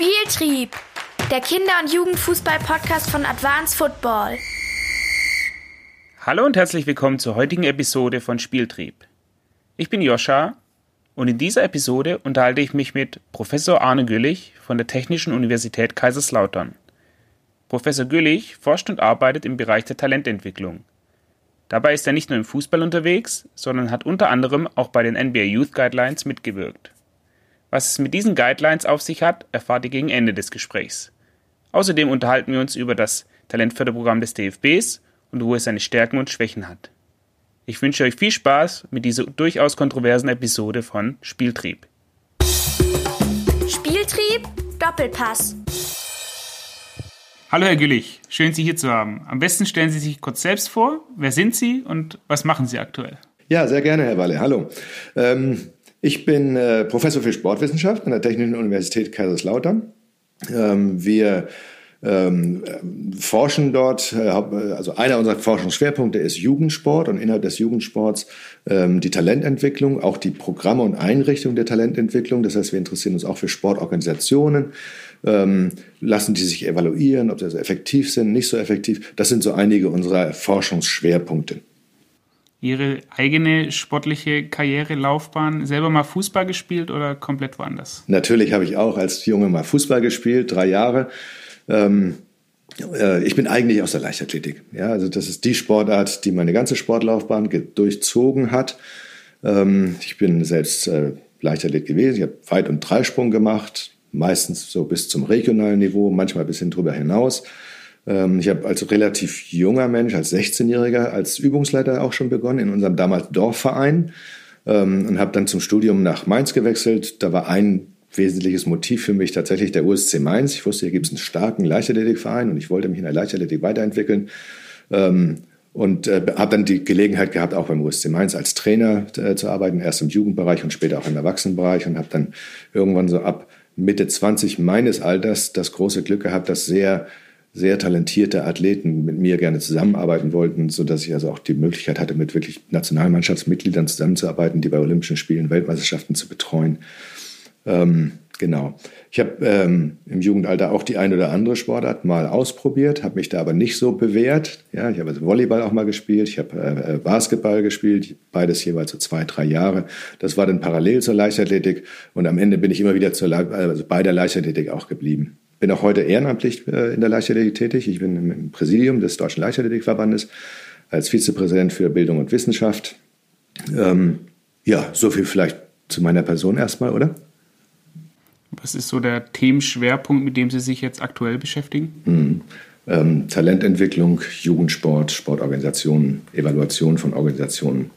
Spieltrieb, der Kinder- und Jugendfußball-Podcast von Advanced Football. Hallo und herzlich willkommen zur heutigen Episode von Spieltrieb. Ich bin Joscha und in dieser Episode unterhalte ich mich mit Professor Arne Güllich von der Technischen Universität Kaiserslautern. Professor Güllich forscht und arbeitet im Bereich der Talententwicklung. Dabei ist er nicht nur im Fußball unterwegs, sondern hat unter anderem auch bei den NBA Youth Guidelines mitgewirkt. Was es mit diesen Guidelines auf sich hat, erfahrt ihr gegen Ende des Gesprächs. Außerdem unterhalten wir uns über das Talentförderprogramm des DFBs und wo es seine Stärken und Schwächen hat. Ich wünsche euch viel Spaß mit dieser durchaus kontroversen Episode von Spieltrieb. Spieltrieb Doppelpass. Hallo Herr Güllich, schön Sie hier zu haben. Am besten stellen Sie sich kurz selbst vor. Wer sind Sie und was machen Sie aktuell? Ja, sehr gerne, Herr Walle. Hallo. Ähm, ich bin äh, Professor für Sportwissenschaft an der Technischen Universität Kaiserslautern. Ähm, wir ähm, forschen dort, äh, also einer unserer Forschungsschwerpunkte ist Jugendsport und innerhalb des Jugendsports ähm, die Talententwicklung, auch die Programme und Einrichtung der Talententwicklung. Das heißt, wir interessieren uns auch für Sportorganisationen, ähm, lassen die sich evaluieren, ob sie also effektiv sind, nicht so effektiv. Das sind so einige unserer Forschungsschwerpunkte. Ihre eigene sportliche Karriere, Laufbahn, selber mal Fußball gespielt oder komplett woanders? Natürlich habe ich auch als Junge mal Fußball gespielt, drei Jahre. Ähm, äh, ich bin eigentlich aus der Leichtathletik. Ja, also das ist die Sportart, die meine ganze Sportlaufbahn durchzogen hat. Ähm, ich bin selbst äh, Leichtathlet gewesen. Ich habe Weit- und Dreisprung gemacht, meistens so bis zum regionalen Niveau, manchmal bis hin drüber hinaus. Ähm, ich habe als relativ junger Mensch, als 16-Jähriger, als Übungsleiter auch schon begonnen in unserem damals Dorfverein ähm, und habe dann zum Studium nach Mainz gewechselt. Da war ein wesentliches Motiv für mich tatsächlich der USC Mainz. Ich wusste, hier gibt es einen starken Leichtathletikverein und ich wollte mich in der Leichtathletik weiterentwickeln. Ähm, und äh, habe dann die Gelegenheit gehabt, auch beim USC Mainz als Trainer äh, zu arbeiten, erst im Jugendbereich und später auch im Erwachsenenbereich und habe dann irgendwann so ab Mitte 20 meines Alters das große Glück gehabt, dass sehr sehr talentierte Athleten mit mir gerne zusammenarbeiten wollten, sodass ich also auch die Möglichkeit hatte, mit wirklich Nationalmannschaftsmitgliedern zusammenzuarbeiten, die bei Olympischen Spielen Weltmeisterschaften zu betreuen. Ähm, genau. Ich habe ähm, im Jugendalter auch die ein oder andere Sportart mal ausprobiert, habe mich da aber nicht so bewährt. Ja, ich habe also Volleyball auch mal gespielt, ich habe äh, äh, Basketball gespielt, beides jeweils so zwei, drei Jahre. Das war dann parallel zur Leichtathletik und am Ende bin ich immer wieder zur, also bei der Leichtathletik auch geblieben bin auch heute ehrenamtlich äh, in der Leichtathletik tätig. Ich bin im Präsidium des Deutschen Leichtathletikverbandes als Vizepräsident für Bildung und Wissenschaft. Ähm, ja, so viel vielleicht zu meiner Person erstmal, oder? Was ist so der Themenschwerpunkt, mit dem Sie sich jetzt aktuell beschäftigen? Mhm. Ähm, Talententwicklung, Jugendsport, Sportorganisationen, Evaluation von Organisationen.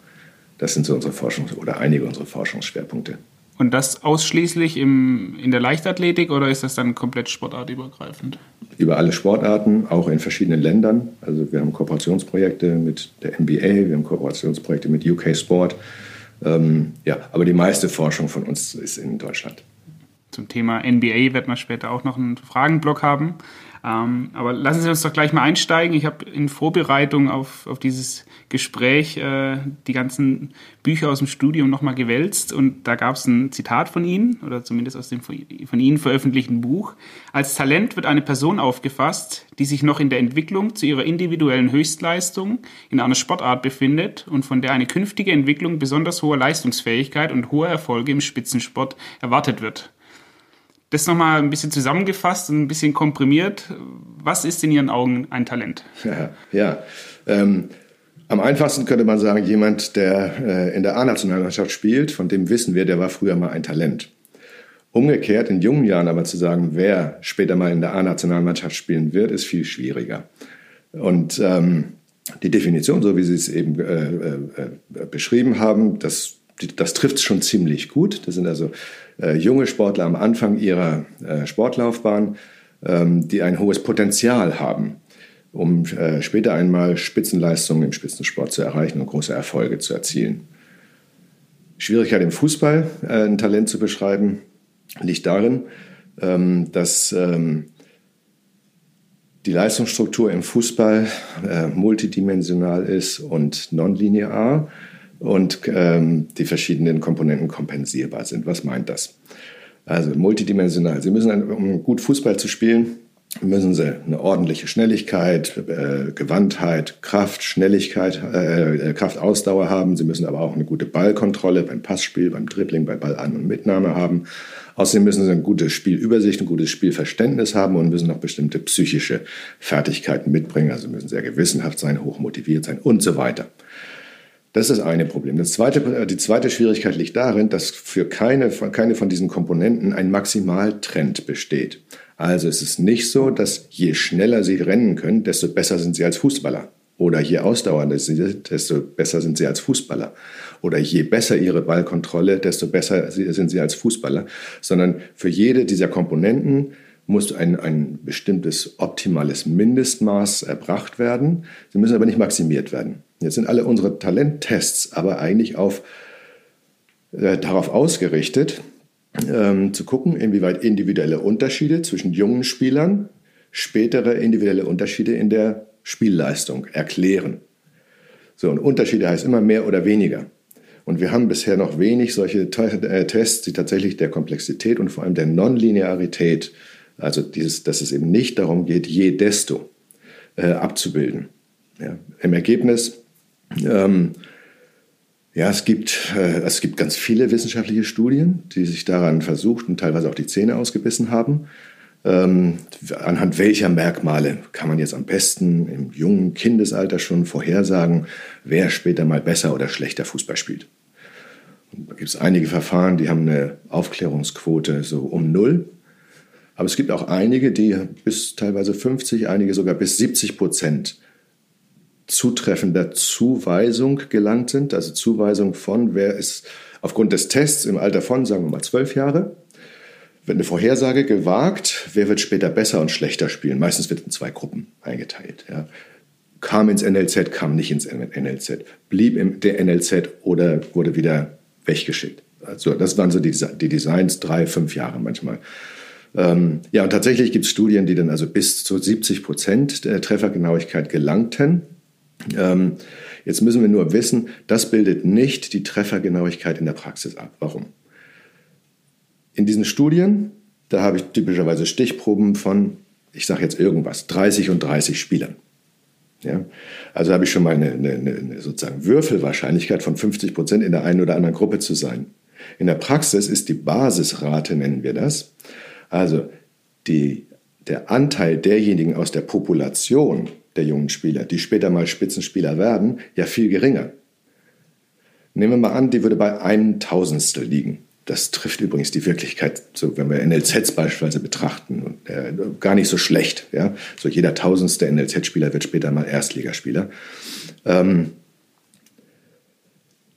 Das sind so unsere Forschungs- oder einige unserer Forschungsschwerpunkte. Und das ausschließlich im, in der Leichtathletik oder ist das dann komplett sportartübergreifend? Über alle Sportarten, auch in verschiedenen Ländern. Also wir haben Kooperationsprojekte mit der NBA, wir haben Kooperationsprojekte mit UK Sport. Ähm, ja, aber die meiste Forschung von uns ist in Deutschland. Zum Thema NBA wird man später auch noch einen Fragenblock haben. Ähm, aber lassen Sie uns doch gleich mal einsteigen. Ich habe in Vorbereitung auf, auf dieses Gespräch äh, die ganzen Bücher aus dem Studium nochmal gewälzt und da gab es ein Zitat von Ihnen oder zumindest aus dem von Ihnen veröffentlichten Buch. Als Talent wird eine Person aufgefasst, die sich noch in der Entwicklung zu ihrer individuellen Höchstleistung in einer Sportart befindet und von der eine künftige Entwicklung besonders hoher Leistungsfähigkeit und hoher Erfolge im Spitzensport erwartet wird. Das nochmal ein bisschen zusammengefasst und ein bisschen komprimiert. Was ist in Ihren Augen ein Talent? Ja, ja. Ähm, am einfachsten könnte man sagen, jemand, der äh, in der A-Nationalmannschaft spielt, von dem wissen wir, der war früher mal ein Talent. Umgekehrt in jungen Jahren aber zu sagen, wer später mal in der A-Nationalmannschaft spielen wird, ist viel schwieriger. Und ähm, die Definition, so wie Sie es eben äh, äh, beschrieben haben, das das trifft es schon ziemlich gut. Das sind also äh, junge Sportler am Anfang ihrer äh, Sportlaufbahn, ähm, die ein hohes Potenzial haben, um äh, später einmal Spitzenleistungen im Spitzensport zu erreichen und große Erfolge zu erzielen. Schwierigkeit im Fußball, äh, ein Talent zu beschreiben, liegt darin, ähm, dass ähm, die Leistungsstruktur im Fußball äh, multidimensional ist und nonlinear und ähm, die verschiedenen Komponenten kompensierbar sind. Was meint das? Also multidimensional. Sie müssen, um gut Fußball zu spielen, müssen sie eine ordentliche Schnelligkeit, äh, Gewandtheit, Kraft, Schnelligkeit, äh, äh, Kraftausdauer haben. Sie müssen aber auch eine gute Ballkontrolle beim Passspiel, beim Dribbling, bei Ballan- und Mitnahme haben. Außerdem müssen sie eine gute Spielübersicht, ein gutes Spielverständnis haben und müssen noch bestimmte psychische Fertigkeiten mitbringen. Also müssen sehr gewissenhaft sein, hochmotiviert sein und so weiter. Das ist das eine Problem. Das zweite, äh, die zweite Schwierigkeit liegt darin, dass für keine, keine von diesen Komponenten ein Maximaltrend besteht. Also es ist nicht so, dass je schneller sie rennen können, desto besser sind sie als Fußballer. Oder je ausdauernder sie sind, desto besser sind sie als Fußballer. Oder je besser ihre Ballkontrolle, desto besser sind sie als Fußballer. Sondern für jede dieser Komponenten muss ein, ein bestimmtes optimales Mindestmaß erbracht werden. Sie müssen aber nicht maximiert werden. Jetzt sind alle unsere Talenttests aber eigentlich auf, äh, darauf ausgerichtet, ähm, zu gucken, inwieweit individuelle Unterschiede zwischen jungen Spielern spätere individuelle Unterschiede in der Spielleistung erklären. So, und Unterschiede heißt immer mehr oder weniger. Und wir haben bisher noch wenig solche äh, Tests, die tatsächlich der Komplexität und vor allem der Nonlinearität, also dieses, dass es eben nicht darum geht, je desto äh, abzubilden. Ja, Im Ergebnis ähm, ja, es gibt, äh, es gibt ganz viele wissenschaftliche Studien, die sich daran versucht und teilweise auch die Zähne ausgebissen haben. Ähm, anhand welcher Merkmale kann man jetzt am besten im jungen Kindesalter schon vorhersagen, wer später mal besser oder schlechter Fußball spielt. Und da gibt es einige Verfahren, die haben eine Aufklärungsquote so um null. Aber es gibt auch einige, die bis teilweise 50, einige sogar bis 70 Prozent zutreffender Zuweisung gelangt sind. Also Zuweisung von, wer ist aufgrund des Tests im Alter von, sagen wir mal, zwölf Jahre, wird eine Vorhersage gewagt, wer wird später besser und schlechter spielen. Meistens wird in zwei Gruppen eingeteilt. Ja. Kam ins NLZ, kam nicht ins NLZ, blieb im der NLZ oder wurde wieder weggeschickt. Also das waren so die, die Designs, drei, fünf Jahre manchmal. Ähm, ja, und tatsächlich gibt es Studien, die dann also bis zu 70 Prozent der Treffergenauigkeit gelangten. Ähm, jetzt müssen wir nur wissen, das bildet nicht die Treffergenauigkeit in der Praxis ab. Warum? In diesen Studien, da habe ich typischerweise Stichproben von, ich sage jetzt irgendwas, 30 und 30 Spielern. Ja? Also habe ich schon mal eine, eine, eine sozusagen Würfelwahrscheinlichkeit von 50 Prozent in der einen oder anderen Gruppe zu sein. In der Praxis ist die Basisrate, nennen wir das, also die, der Anteil derjenigen aus der Population, der jungen Spieler, die später mal Spitzenspieler werden, ja viel geringer. Nehmen wir mal an, die würde bei einem Tausendstel liegen. Das trifft übrigens die Wirklichkeit, so wenn wir NLZs beispielsweise betrachten, äh, gar nicht so schlecht. Ja? So jeder tausendste NLZ-Spieler wird später mal Erstligaspieler. Ähm,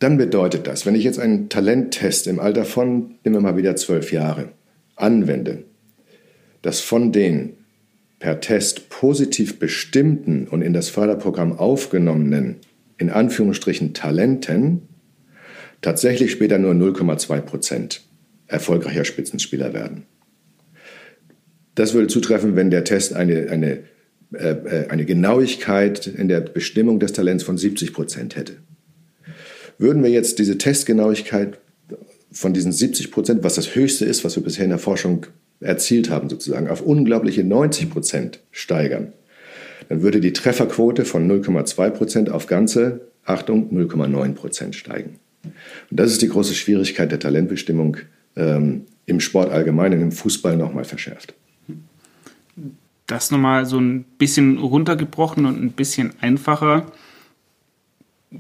dann bedeutet das, wenn ich jetzt einen Talenttest im Alter von, nehmen wir mal wieder zwölf Jahre, anwende, dass von den per Test positiv bestimmten und in das Förderprogramm aufgenommenen, in Anführungsstrichen Talenten, tatsächlich später nur 0,2 Prozent erfolgreicher Spitzenspieler werden. Das würde zutreffen, wenn der Test eine, eine, äh, äh eine Genauigkeit in der Bestimmung des Talents von 70 Prozent hätte. Würden wir jetzt diese Testgenauigkeit von diesen 70 Prozent, was das höchste ist, was wir bisher in der Forschung erzielt haben, sozusagen, auf unglaubliche 90 Prozent steigern, dann würde die Trefferquote von 0,2 Prozent auf ganze, Achtung, 0,9 Prozent steigen. Und das ist die große Schwierigkeit der Talentbestimmung ähm, im Sport allgemein und im Fußball nochmal verschärft. Das nochmal so ein bisschen runtergebrochen und ein bisschen einfacher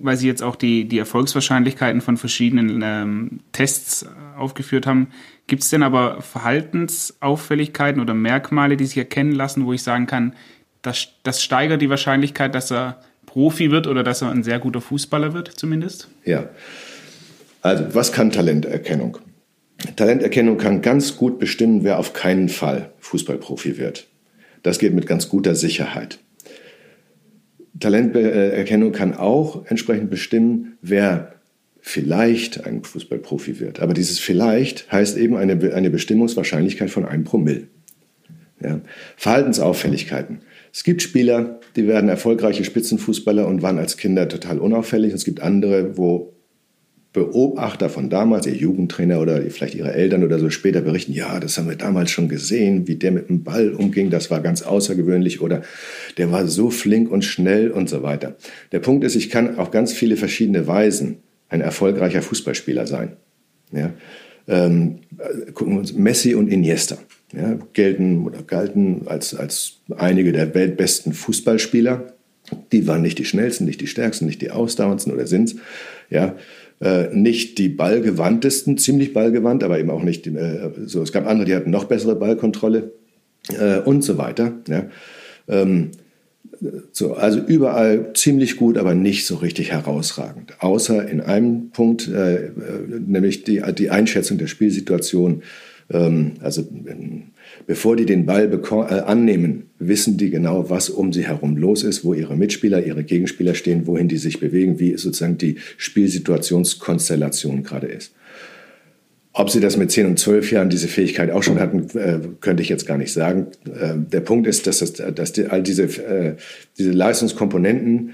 weil Sie jetzt auch die, die Erfolgswahrscheinlichkeiten von verschiedenen ähm, Tests aufgeführt haben. Gibt es denn aber Verhaltensauffälligkeiten oder Merkmale, die sich erkennen lassen, wo ich sagen kann, das, das steigert die Wahrscheinlichkeit, dass er Profi wird oder dass er ein sehr guter Fußballer wird, zumindest? Ja. Also, was kann Talenterkennung? Talenterkennung kann ganz gut bestimmen, wer auf keinen Fall Fußballprofi wird. Das geht mit ganz guter Sicherheit. Talenterkennung kann auch entsprechend bestimmen, wer vielleicht ein Fußballprofi wird. Aber dieses vielleicht heißt eben eine, eine Bestimmungswahrscheinlichkeit von einem Promille. Ja. Verhaltensauffälligkeiten. Es gibt Spieler, die werden erfolgreiche Spitzenfußballer und waren als Kinder total unauffällig. Es gibt andere, wo Beobachter von damals, ihr Jugendtrainer oder vielleicht ihre Eltern oder so später berichten, ja, das haben wir damals schon gesehen, wie der mit dem Ball umging, das war ganz außergewöhnlich oder der war so flink und schnell und so weiter. Der Punkt ist, ich kann auf ganz viele verschiedene Weisen ein erfolgreicher Fußballspieler sein. Ja? Ähm, gucken wir uns Messi und Iniesta. Ja, gelten oder galten als, als einige der weltbesten Fußballspieler. Die waren nicht die schnellsten, nicht die stärksten, nicht die ausdauerndsten oder sind's. Ja, nicht die ballgewandtesten, ziemlich ballgewandt, aber eben auch nicht äh, so. Es gab andere, die hatten noch bessere Ballkontrolle äh, und so weiter. Ja. Ähm, so, also überall ziemlich gut, aber nicht so richtig herausragend. Außer in einem Punkt, äh, äh nämlich die, die Einschätzung der Spielsituation. Ähm, also bevor die den Ball äh, annehmen, wissen die genau, was um sie herum los ist, wo ihre Mitspieler, ihre Gegenspieler stehen, wohin die sich bewegen, wie sozusagen die Spielsituationskonstellation gerade ist. Ob sie das mit 10 und 12 Jahren diese Fähigkeit auch schon hatten, äh, könnte ich jetzt gar nicht sagen. Äh, der Punkt ist, dass, das, dass die, all diese, äh, diese Leistungskomponenten,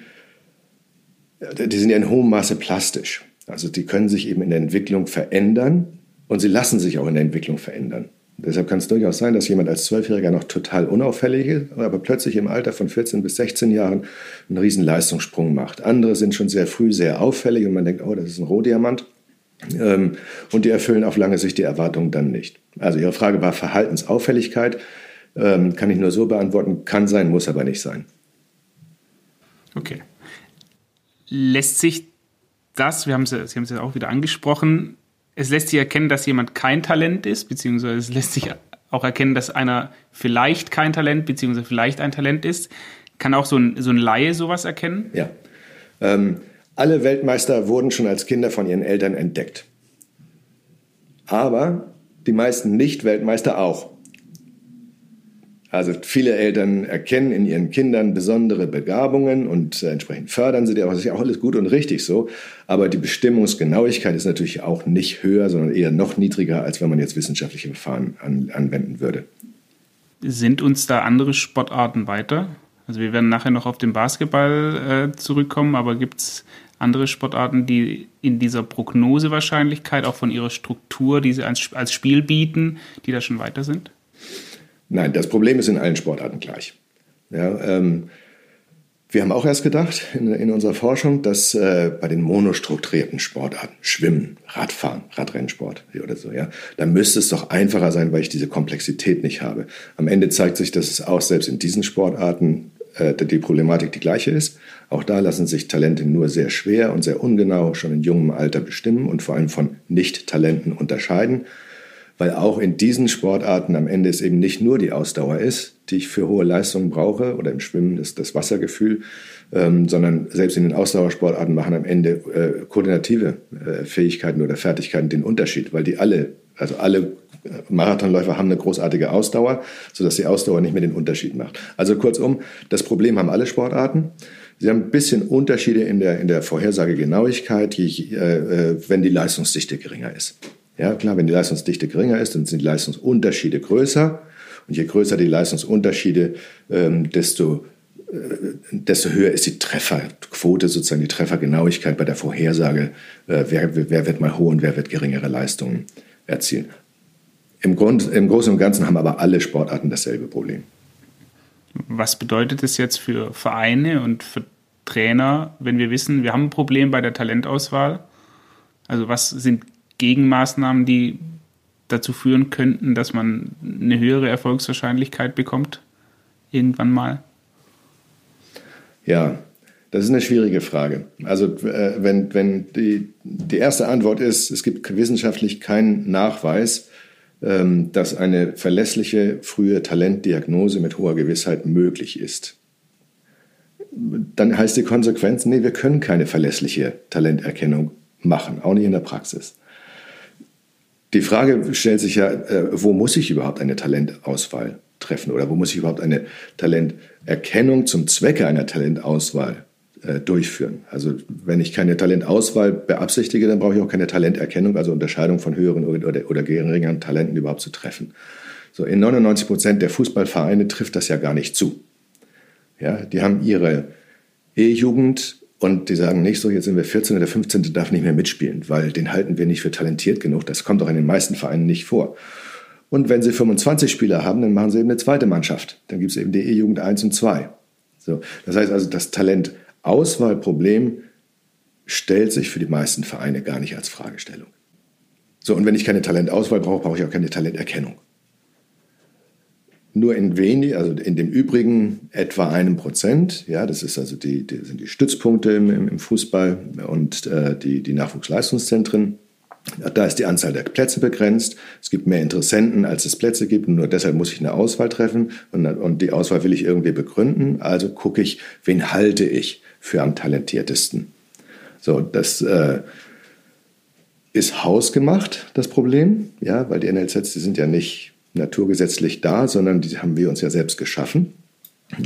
äh, die sind ja in hohem Maße plastisch. Also die können sich eben in der Entwicklung verändern und sie lassen sich auch in der Entwicklung verändern. Deshalb kann es durchaus sein, dass jemand als Zwölfjähriger noch total unauffällig ist, aber plötzlich im Alter von 14 bis 16 Jahren einen riesen Leistungssprung macht. Andere sind schon sehr früh sehr auffällig und man denkt, oh, das ist ein Rohdiamant. Ähm, und die erfüllen auf lange Sicht die Erwartungen dann nicht. Also Ihre Frage war Verhaltensauffälligkeit. Ähm, kann ich nur so beantworten, kann sein, muss aber nicht sein. Okay. Lässt sich das, wir haben es, Sie haben es ja auch wieder angesprochen, es lässt sich erkennen, dass jemand kein Talent ist, beziehungsweise es lässt sich auch erkennen, dass einer vielleicht kein Talent, beziehungsweise vielleicht ein Talent ist. Kann auch so ein, so ein Laie sowas erkennen? Ja. Ähm, alle Weltmeister wurden schon als Kinder von ihren Eltern entdeckt. Aber die meisten Nicht-Weltmeister auch. Also viele Eltern erkennen in ihren Kindern besondere Begabungen und äh, entsprechend fördern sie die auch. Das ist ja auch alles gut und richtig so. Aber die Bestimmungsgenauigkeit ist natürlich auch nicht höher, sondern eher noch niedriger, als wenn man jetzt wissenschaftliche Verfahren an, anwenden würde. Sind uns da andere Sportarten weiter? Also wir werden nachher noch auf den Basketball äh, zurückkommen, aber gibt es andere Sportarten, die in dieser Prognosewahrscheinlichkeit, auch von ihrer Struktur, die sie als, als Spiel bieten, die da schon weiter sind? Nein, das Problem ist in allen Sportarten gleich. Ja, ähm, wir haben auch erst gedacht in, in unserer Forschung, dass äh, bei den monostrukturierten Sportarten, Schwimmen, Radfahren, Radrennsport oder so, ja, da müsste es doch einfacher sein, weil ich diese Komplexität nicht habe. Am Ende zeigt sich, dass es auch selbst in diesen Sportarten äh, die Problematik die gleiche ist. Auch da lassen sich Talente nur sehr schwer und sehr ungenau schon in jungem Alter bestimmen und vor allem von Nicht-Talenten unterscheiden, weil auch in diesen Sportarten am Ende es eben nicht nur die Ausdauer ist, die ich für hohe Leistungen brauche oder im Schwimmen ist das Wassergefühl, ähm, sondern selbst in den Ausdauersportarten machen am Ende äh, koordinative äh, Fähigkeiten oder Fertigkeiten den Unterschied, weil die alle, also alle Marathonläufer haben eine großartige Ausdauer, sodass die Ausdauer nicht mehr den Unterschied macht. Also kurzum, das Problem haben alle Sportarten. Sie haben ein bisschen Unterschiede in der, in der Vorhersagegenauigkeit, je, äh, wenn die Leistungsdichte geringer ist. Ja, klar, wenn die Leistungsdichte geringer ist, dann sind die Leistungsunterschiede größer. Und je größer die Leistungsunterschiede, ähm, desto, äh, desto höher ist die Trefferquote, sozusagen die Treffergenauigkeit bei der Vorhersage, äh, wer, wer wird mal hohe und wer wird geringere Leistungen erzielen. Im, Grund, Im Großen und Ganzen haben aber alle Sportarten dasselbe Problem. Was bedeutet das jetzt für Vereine und für Trainer, wenn wir wissen, wir haben ein Problem bei der Talentauswahl? Also was sind Gegenmaßnahmen, die dazu führen könnten, dass man eine höhere Erfolgswahrscheinlichkeit bekommt? Irgendwann mal? Ja, das ist eine schwierige Frage. Also äh, wenn, wenn die, die erste Antwort ist, es gibt wissenschaftlich keinen Nachweis, ähm, dass eine verlässliche frühe Talentdiagnose mit hoher Gewissheit möglich ist. Dann heißt die Konsequenz, nee, wir können keine verlässliche Talenterkennung machen, auch nicht in der Praxis. Die Frage stellt sich ja, äh, wo muss ich überhaupt eine Talentauswahl treffen oder wo muss ich überhaupt eine Talenterkennung zum Zwecke einer Talentauswahl äh, durchführen. Also wenn ich keine Talentauswahl beabsichtige, dann brauche ich auch keine Talenterkennung, also Unterscheidung von höheren oder, geringeren Talenten überhaupt zu treffen. So in 99 Prozent der Fußballvereine trifft das ja gar nicht zu. Ja, die haben ihre E-Jugend Und die sagen nicht so, jetzt sind wir 14 oder 15, darf nicht mehr mitspielen, weil den halten wir nicht für talentiert genug. Das kommt auch in den meisten Vereinen nicht vor. Und wenn sie 25 Spieler haben, dann machen sie eben eine zweite Mannschaft. Dann gibt es eben die E-Jugend 1 und 2. So, das heißt also, das Talentauswahlproblem stellt sich für die meisten Vereine gar nicht als Fragestellung. So, und wenn ich keine Talentauswahl brauche, brauche ich auch keine Talenterkennung. Nur in wenig, also in dem übrigen etwa einem Prozent, ja, das ist also die, die sind die Stützpunkte im, im Fußball und äh, die, die Nachwuchsleistungszentren. Da ist die Anzahl der Plätze begrenzt. Es gibt mehr Interessenten, als es Plätze gibt. Und nur deshalb muss ich eine Auswahl treffen. Und, und die Auswahl will ich irgendwie begründen. Also gucke ich, wen halte ich für am talentiertesten. So, das äh, ist hausgemacht, das Problem. Ja, weil die NLZs, die sind ja nicht naturgesetzlich da, sondern die haben wir uns ja selbst geschaffen.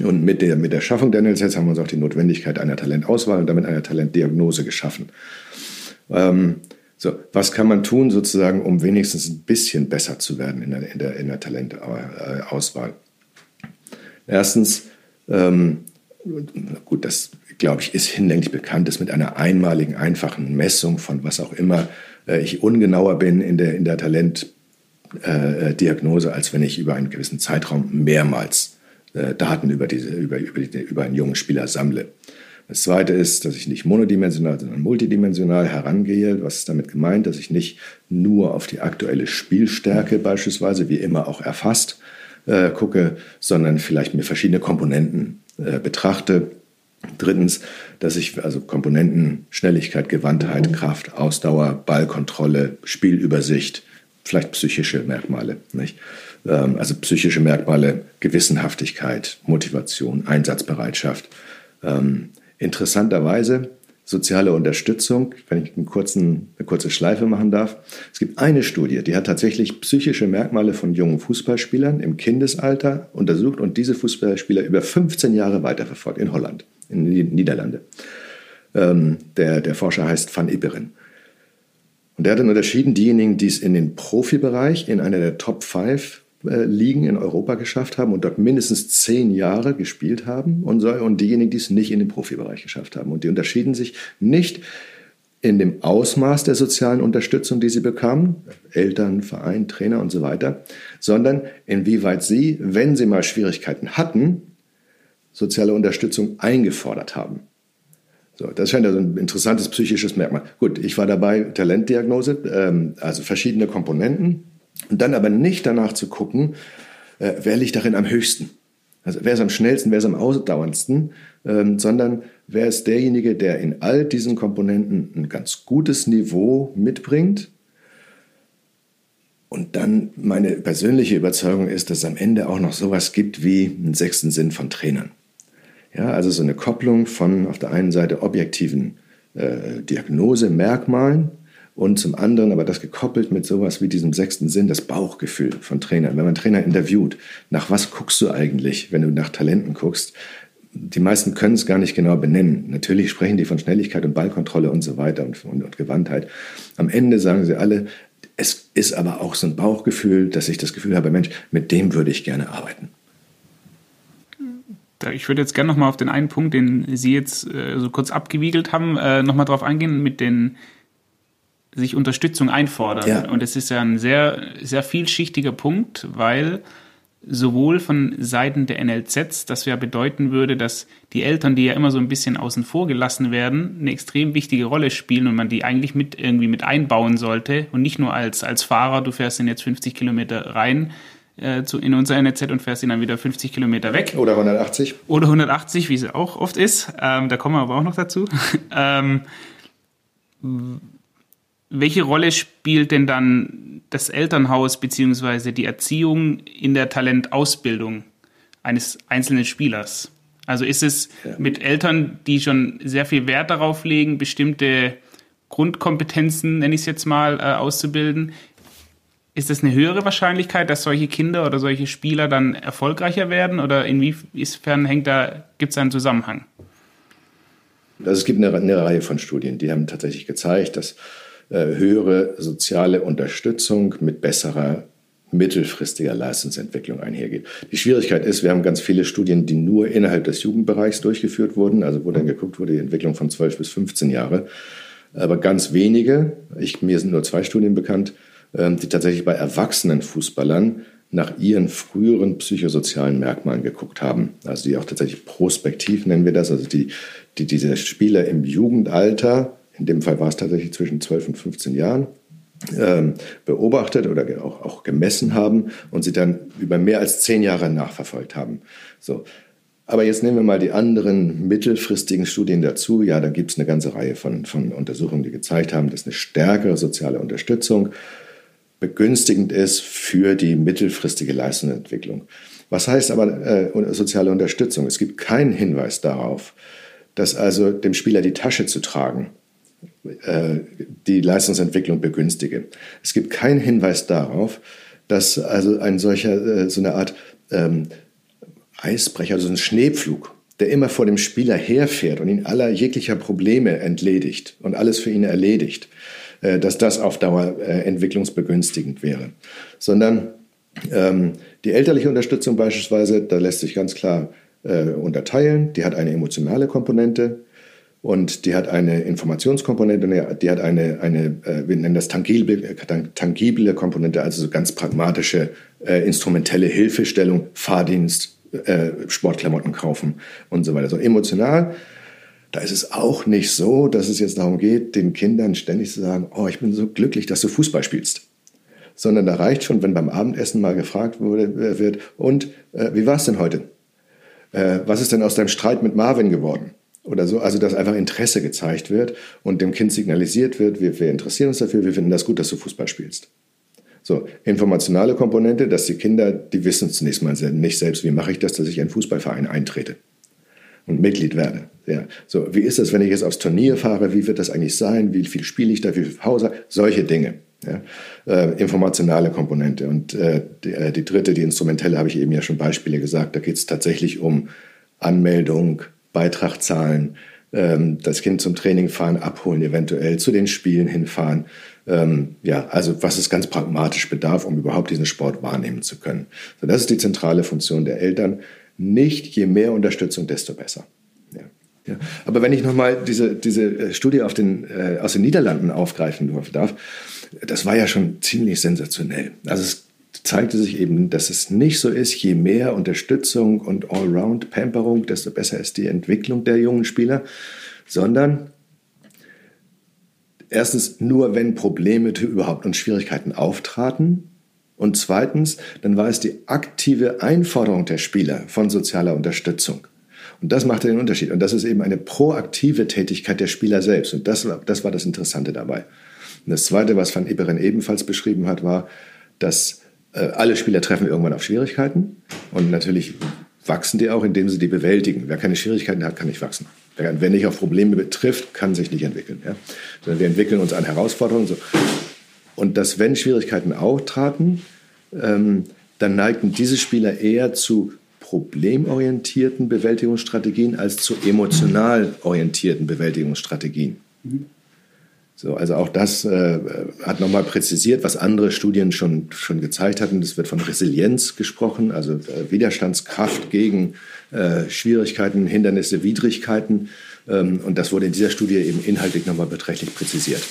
Und mit der, mit der Schaffung der NLZs haben wir uns auch die Notwendigkeit einer Talentauswahl und damit einer Talentdiagnose geschaffen. Ähm, so, was kann man tun, sozusagen, um wenigstens ein bisschen besser zu werden in der, in der, in der Talentauswahl? Erstens, ähm, gut, das glaube ich ist hinlänglich bekannt, ist mit einer einmaligen, einfachen Messung von was auch immer äh, ich ungenauer bin in der, in der Talent, äh, Diagnose, als wenn ich über einen gewissen Zeitraum mehrmals äh, Daten über, diese, über, über, die, über einen jungen Spieler sammle. Das Zweite ist, dass ich nicht monodimensional, sondern multidimensional herangehe. Was ist damit gemeint? Dass ich nicht nur auf die aktuelle Spielstärke beispielsweise, wie immer auch erfasst, äh, gucke, sondern vielleicht mir verschiedene Komponenten äh, betrachte. Drittens, dass ich also Komponenten Schnelligkeit, Gewandtheit, Kraft, Ausdauer, Ballkontrolle, Spielübersicht, vielleicht psychische Merkmale. Nicht? Ähm, also psychische Merkmale, Gewissenhaftigkeit, Motivation, Einsatzbereitschaft. Ähm, interessanterweise soziale Unterstützung, wenn ich kurzen, eine kurze Schleife machen darf. Es gibt eine Studie, die hat tatsächlich psychische Merkmale von jungen Fußballspielern im Kindesalter untersucht und diese Fußballspieler über 15 Jahre weiterverfolgt in Holland, in den Niederlande. Ähm, der, der Forscher heißt Van Ipperen. Und er hat dann unterschieden, diejenigen, die es in den Profibereich, in einer der Top 5 äh, Ligen in Europa geschafft haben und dort mindestens zehn Jahre gespielt haben und, so, und diejenigen, die es nicht in den Profibereich geschafft haben. Und die unterschieden sich nicht in dem Ausmaß der sozialen Unterstützung, die sie bekamen, Eltern, Verein, Trainer und so weiter, sondern inwieweit sie, wenn sie mal Schwierigkeiten hatten, soziale Unterstützung eingefordert haben. So, das scheint also ein interessantes psychisches Merkmal. Gut, ich war dabei, Talentdiagnose, ähm, also verschiedene Komponenten. Und dann aber nicht danach zu gucken, äh, wer liegt darin am höchsten. Also wer ist am schnellsten, wer ist am ausdauerndsten, ähm, sondern wer ist derjenige, der in all diesen Komponenten ein ganz gutes Niveau mitbringt. Und dann meine persönliche Überzeugung ist, dass es am Ende auch noch sowas gibt wie einen sechsten Sinn von Trainern. Ja, also so eine Kopplung von auf der einen Seite objektiven äh, Diagnosemerkmalen und zum anderen aber das gekoppelt mit sowas wie diesem sechsten Sinn, das Bauchgefühl von Trainern. Wenn man Trainer interviewt, nach was guckst du eigentlich, wenn du nach Talenten guckst? Die meisten können es gar nicht genau benennen. Natürlich sprechen die von Schnelligkeit und Ballkontrolle und so weiter und, und, und Gewandtheit. Am Ende sagen sie alle, es ist aber auch so ein Bauchgefühl, dass ich das Gefühl habe, Mensch, mit dem würde ich gerne arbeiten. Ich würde jetzt gerne nochmal auf den einen Punkt, den Sie jetzt äh, so kurz abgewiegelt haben, äh, nochmal drauf eingehen mit den sich Unterstützung einfordern. Ja. Und es ist ja ein sehr, sehr vielschichtiger Punkt, weil sowohl von Seiten der NLZs, das ja bedeuten würde, dass die Eltern, die ja immer so ein bisschen außen vor gelassen werden, eine extrem wichtige Rolle spielen und man die eigentlich mit irgendwie mit einbauen sollte und nicht nur als, als Fahrer, du fährst dann jetzt 50 Kilometer rein, äh, zu, in unser NZ und fährst ihn dann wieder 50 Kilometer weg. Oder 180. Oder 180, wie es auch oft ist. Ähm, da kommen wir aber auch noch dazu. ähm, welche Rolle spielt denn dann das Elternhaus bzw. die Erziehung in der Talentausbildung eines einzelnen Spielers? Also ist es ja. mit Eltern, die schon sehr viel Wert darauf legen, bestimmte Grundkompetenzen, nenne ich es jetzt mal, äh, auszubilden, ist es eine höhere Wahrscheinlichkeit, dass solche Kinder oder solche Spieler dann erfolgreicher werden? Oder inwiefern hängt da, gibt es einen Zusammenhang? Also es gibt eine, eine, Reihe von Studien, die haben tatsächlich gezeigt, dass äh, höhere soziale Unterstützung mit besserer mittelfristiger Leistungsentwicklung einhergeht. Die Schwierigkeit ist, wir haben ganz viele Studien, die nur innerhalb des Jugendbereichs durchgeführt wurden, also wo dann geguckt wurde, die Entwicklung von 12 bis 15 Jahre. Aber ganz wenige, ich, mir sind nur zwei Studien bekannt, die tatsächlich bei erwachsenen Fußballern nach ihren früheren psychosozialen Merkmalen geguckt haben. Also die auch tatsächlich prospektiv nennen wir das, also die, die diese Spieler im Jugendalter, in dem Fall war es tatsächlich zwischen 12 und 15 Jahren, ähm, beobachtet oder auch, auch gemessen haben und sie dann über mehr als zehn Jahre nachverfolgt haben. So. Aber jetzt nehmen wir mal die anderen mittelfristigen Studien dazu. Ja, da gibt es eine ganze Reihe von, von Untersuchungen, die gezeigt haben, dass eine stärkere soziale Unterstützung begünstigend ist für die mittelfristige Leistungsentwicklung. Was heißt aber äh, soziale Unterstützung? Es gibt keinen Hinweis darauf, dass also dem Spieler die Tasche zu tragen äh, die Leistungsentwicklung begünstige. Es gibt keinen Hinweis darauf, dass also ein solcher, äh, so eine Art ähm, Eisbrecher, also ein Schneepflug, der immer vor dem Spieler herfährt und ihn aller jeglicher Probleme entledigt und alles für ihn erledigt, dass das auf Dauer äh, entwicklungsbegünstigend wäre. Sondern ähm, die elterliche Unterstützung beispielsweise, da lässt sich ganz klar äh, unterteilen. Die hat eine emotionale Komponente und die hat eine Informationskomponente, die hat eine, eine äh, wir nennen das tangible, tangible Komponente, also so ganz pragmatische, äh, instrumentelle Hilfestellung, Fahrdienst, äh, Sportklamotten kaufen und so weiter. So emotional da ist es auch nicht so, dass es jetzt darum geht, den Kindern ständig zu sagen, oh, ich bin so glücklich, dass du Fußball spielst. Sondern da reicht schon, wenn beim Abendessen mal gefragt wurde, wird, und äh, wie war es denn heute? Äh, was ist denn aus deinem Streit mit Marvin geworden? Oder so, also dass einfach Interesse gezeigt wird und dem Kind signalisiert wird, wir, wir interessieren uns dafür, wir finden das gut, dass du Fußball spielst. So, informationale Komponente, dass die Kinder, die wissen zunächst mal nicht selbst, wie mache ich das, dass ich in einen Fußballverein eintrete und Mitglied werde. Ja. So, wie ist das, wenn ich jetzt aufs Turnier fahre? Wie wird das eigentlich sein? Wie viel spiele ich da? Wie viel Pause? Solche Dinge. Ja. Äh, informationale Komponente. Und äh, die, äh, die, dritte, die instrumentelle, habe ich eben ja schon Beispiele gesagt. Da geht es tatsächlich um Anmeldung, Beitrag zahlen, ähm, das Kind zum Training fahren, abholen, eventuell zu den Spielen hinfahren. Ähm, ja, also was es ganz pragmatisch bedarf, um überhaupt diesen Sport wahrnehmen zu können. So, das ist die zentrale Funktion der Eltern nicht je mehr Unterstützung, desto besser. Ja. Ja. Aber wenn ich nochmal diese, diese äh, Studie auf den, äh, aus den Niederlanden aufgreifen darf, das war ja schon ziemlich sensationell. Also es zeigte sich eben, dass es nicht so ist, je mehr Unterstützung und Allround-Pamperung, desto besser ist die Entwicklung der jungen Spieler, sondern erstens nur, wenn Probleme überhaupt und Schwierigkeiten auftraten, und zweitens, dann war es die aktive Einforderung der Spieler von sozialer Unterstützung. Und das machte den Unterschied. Und das ist eben eine proaktive Tätigkeit der Spieler selbst. Und das, das war das Interessante dabei. Und das Zweite, was Van Iberen ebenfalls beschrieben hat, war, dass äh, alle Spieler treffen irgendwann auf Schwierigkeiten. Und natürlich wachsen die auch, indem sie die bewältigen. Wer keine Schwierigkeiten hat, kann nicht wachsen. Wer, wer nicht auf Probleme betrifft, kann sich nicht entwickeln. Ja? Sondern wir entwickeln uns an Herausforderungen. So. Und dass, wenn Schwierigkeiten auftraten, ähm, dann neigten diese Spieler eher zu problemorientierten Bewältigungsstrategien als zu emotional orientierten Bewältigungsstrategien. Mhm. So, also auch das äh, hat nochmal präzisiert, was andere Studien schon, schon gezeigt hatten. Es wird von Resilienz gesprochen, also äh, Widerstandskraft gegen äh, Schwierigkeiten, Hindernisse, Widrigkeiten. Ähm, und das wurde in dieser Studie eben inhaltlich nochmal beträchtlich präzisiert.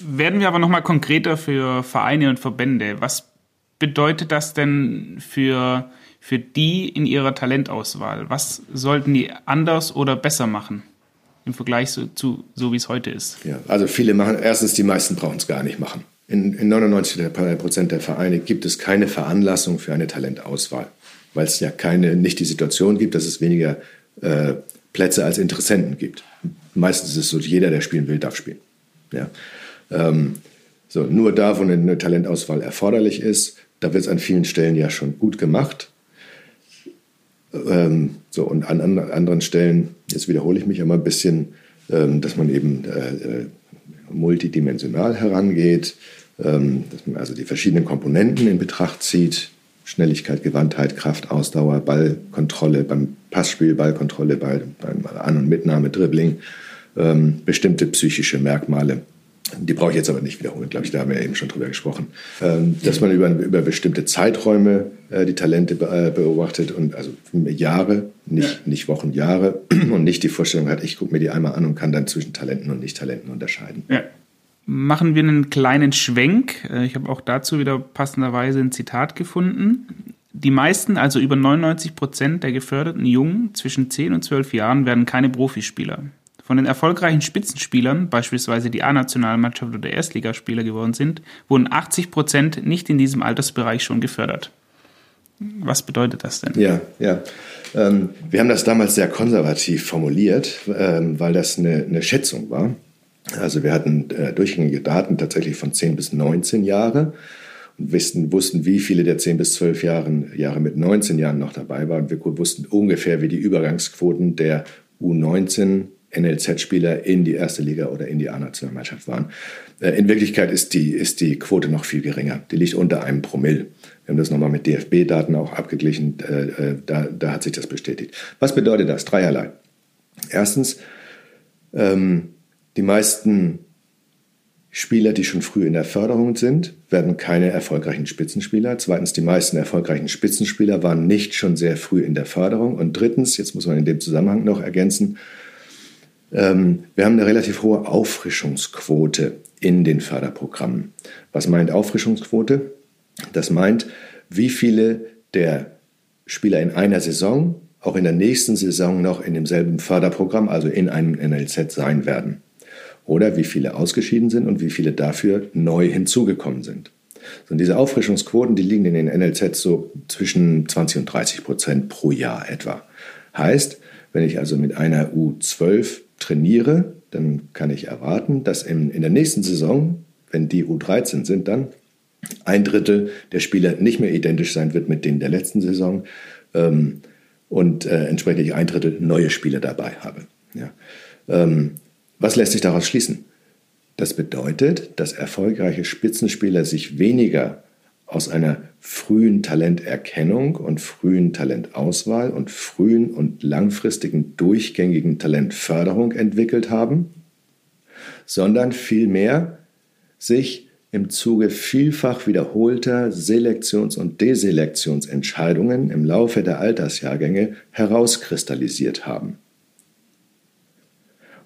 Werden wir aber nochmal konkreter für Vereine und Verbände. Was bedeutet das denn für, für die in ihrer Talentauswahl? Was sollten die anders oder besser machen? Im Vergleich zu, zu so wie es heute ist. Ja, also viele machen, erstens, die meisten brauchen es gar nicht machen. In, in 99 Prozent der Vereine gibt es keine Veranlassung für eine Talentauswahl, weil es ja keine, nicht die Situation gibt, dass es weniger äh, Plätze als Interessenten gibt. Meistens ist es so, jeder, der spielen will, darf spielen. Ja. Ähm, so, nur da, wo eine, Talentauswahl erforderlich ist, da wird es an vielen Stellen ja schon gut gemacht. Ähm, so, und an, an, anderen Stellen, jetzt wiederhole ich mich einmal ein bisschen, ähm, dass man eben äh, äh, multidimensional herangeht, ähm, dass man also die verschiedenen Komponenten in Betracht zieht, Schnelligkeit, Gewandtheit, Kraft, Ausdauer, Ballkontrolle beim Passspiel, Ballkontrolle bei, beim An- und Mitnahme, Dribbling, ähm, bestimmte psychische Merkmale die brauche ich jetzt aber nicht wiederholen, glaube ich, da haben wir ja eben schon drüber gesprochen, ähm, dass man über, über bestimmte Zeiträume äh, die Talente äh, beobachtet und also Jahre, nicht, nicht Wochen, Jahre und nicht die Vorstellung hat, ich gucke mir die einmal an und kann dann zwischen Talenten und Nicht-Talenten unterscheiden. Ja. Machen wir einen kleinen Schwenk. Äh, ich habe auch dazu wieder passenderweise ein Zitat gefunden. Die meisten, also über 99 Prozent der geförderten Jungen zwischen 10 und 12 Jahren, werden keine Profispieler. Von den erfolgreichen Spitzenspielern, beispielsweise die A-Nationalmannschaft oder Erstligaspieler geworden sind, wurden 80 Prozent nicht in diesem Altersbereich schon gefördert. Was bedeutet das denn? Ja, ja. Ähm, wir haben das damals sehr konservativ formuliert, ähm, weil das eine, eine, Schätzung war. Also wir hatten äh, durchgängige Daten tatsächlich von 10 bis 19 Jahre und wussten, wussten, wie viele der 10 bis 12 Jahren, Jahre mit 19 Jahren noch dabei waren. Wir wussten ungefähr, wie die Übergangsquoten der U19 NLZ-Spieler in die erste Liga oder in die A-Nationalmannschaft waren. Äh, in Wirklichkeit ist die, ist die Quote noch viel geringer. Die liegt unter einem Promille. Wir haben das nochmal mit DFB-Daten auch abgeglichen. Äh, äh, da, da hat sich das bestätigt. Was bedeutet das? Dreierlei. Erstens, ähm, die meisten Spieler, die schon früh in der Förderung sind, werden keine erfolgreichen Spitzenspieler. Zweitens, die meisten erfolgreichen Spitzenspieler waren nicht schon sehr früh in der Förderung. Und drittens, jetzt muss man in dem Zusammenhang noch ergänzen, ähm, wir haben eine relativ hohe Auffrischungsquote in den Förderprogrammen. Was meint Auffrischungsquote? Das meint, wie viele der Spieler in einer Saison auch in der nächsten Saison noch in demselben Förderprogramm, also in einem NLZ sein werden. Oder wie viele ausgeschieden sind und wie viele dafür neu hinzugekommen sind. und diese Auffrischungsquoten, die liegen in den NLZ so zwischen 20 und 30 Prozent pro Jahr etwa. Heißt, wenn ich also mit einer U12 trainiere, dann kann ich erwarten, dass in, in der nächsten Saison, wenn die U13 sind, dann ein Drittel der Spieler nicht mehr identisch sein wird mit denen der letzten Saison ähm, und äh, entsprechend ein Drittel neue Spieler dabei habe. Ja. Ähm, was lässt sich daraus schließen? Das bedeutet, dass erfolgreiche Spitzenspieler sich weniger aus einer frühen Talenterkennung und frühen Talentauswahl und frühen und langfristigen durchgängigen Talentförderung entwickelt haben, sondern vielmehr sich im Zuge vielfach wiederholter Selektions- und Deselektionsentscheidungen im Laufe der Altersjahrgänge herauskristallisiert haben.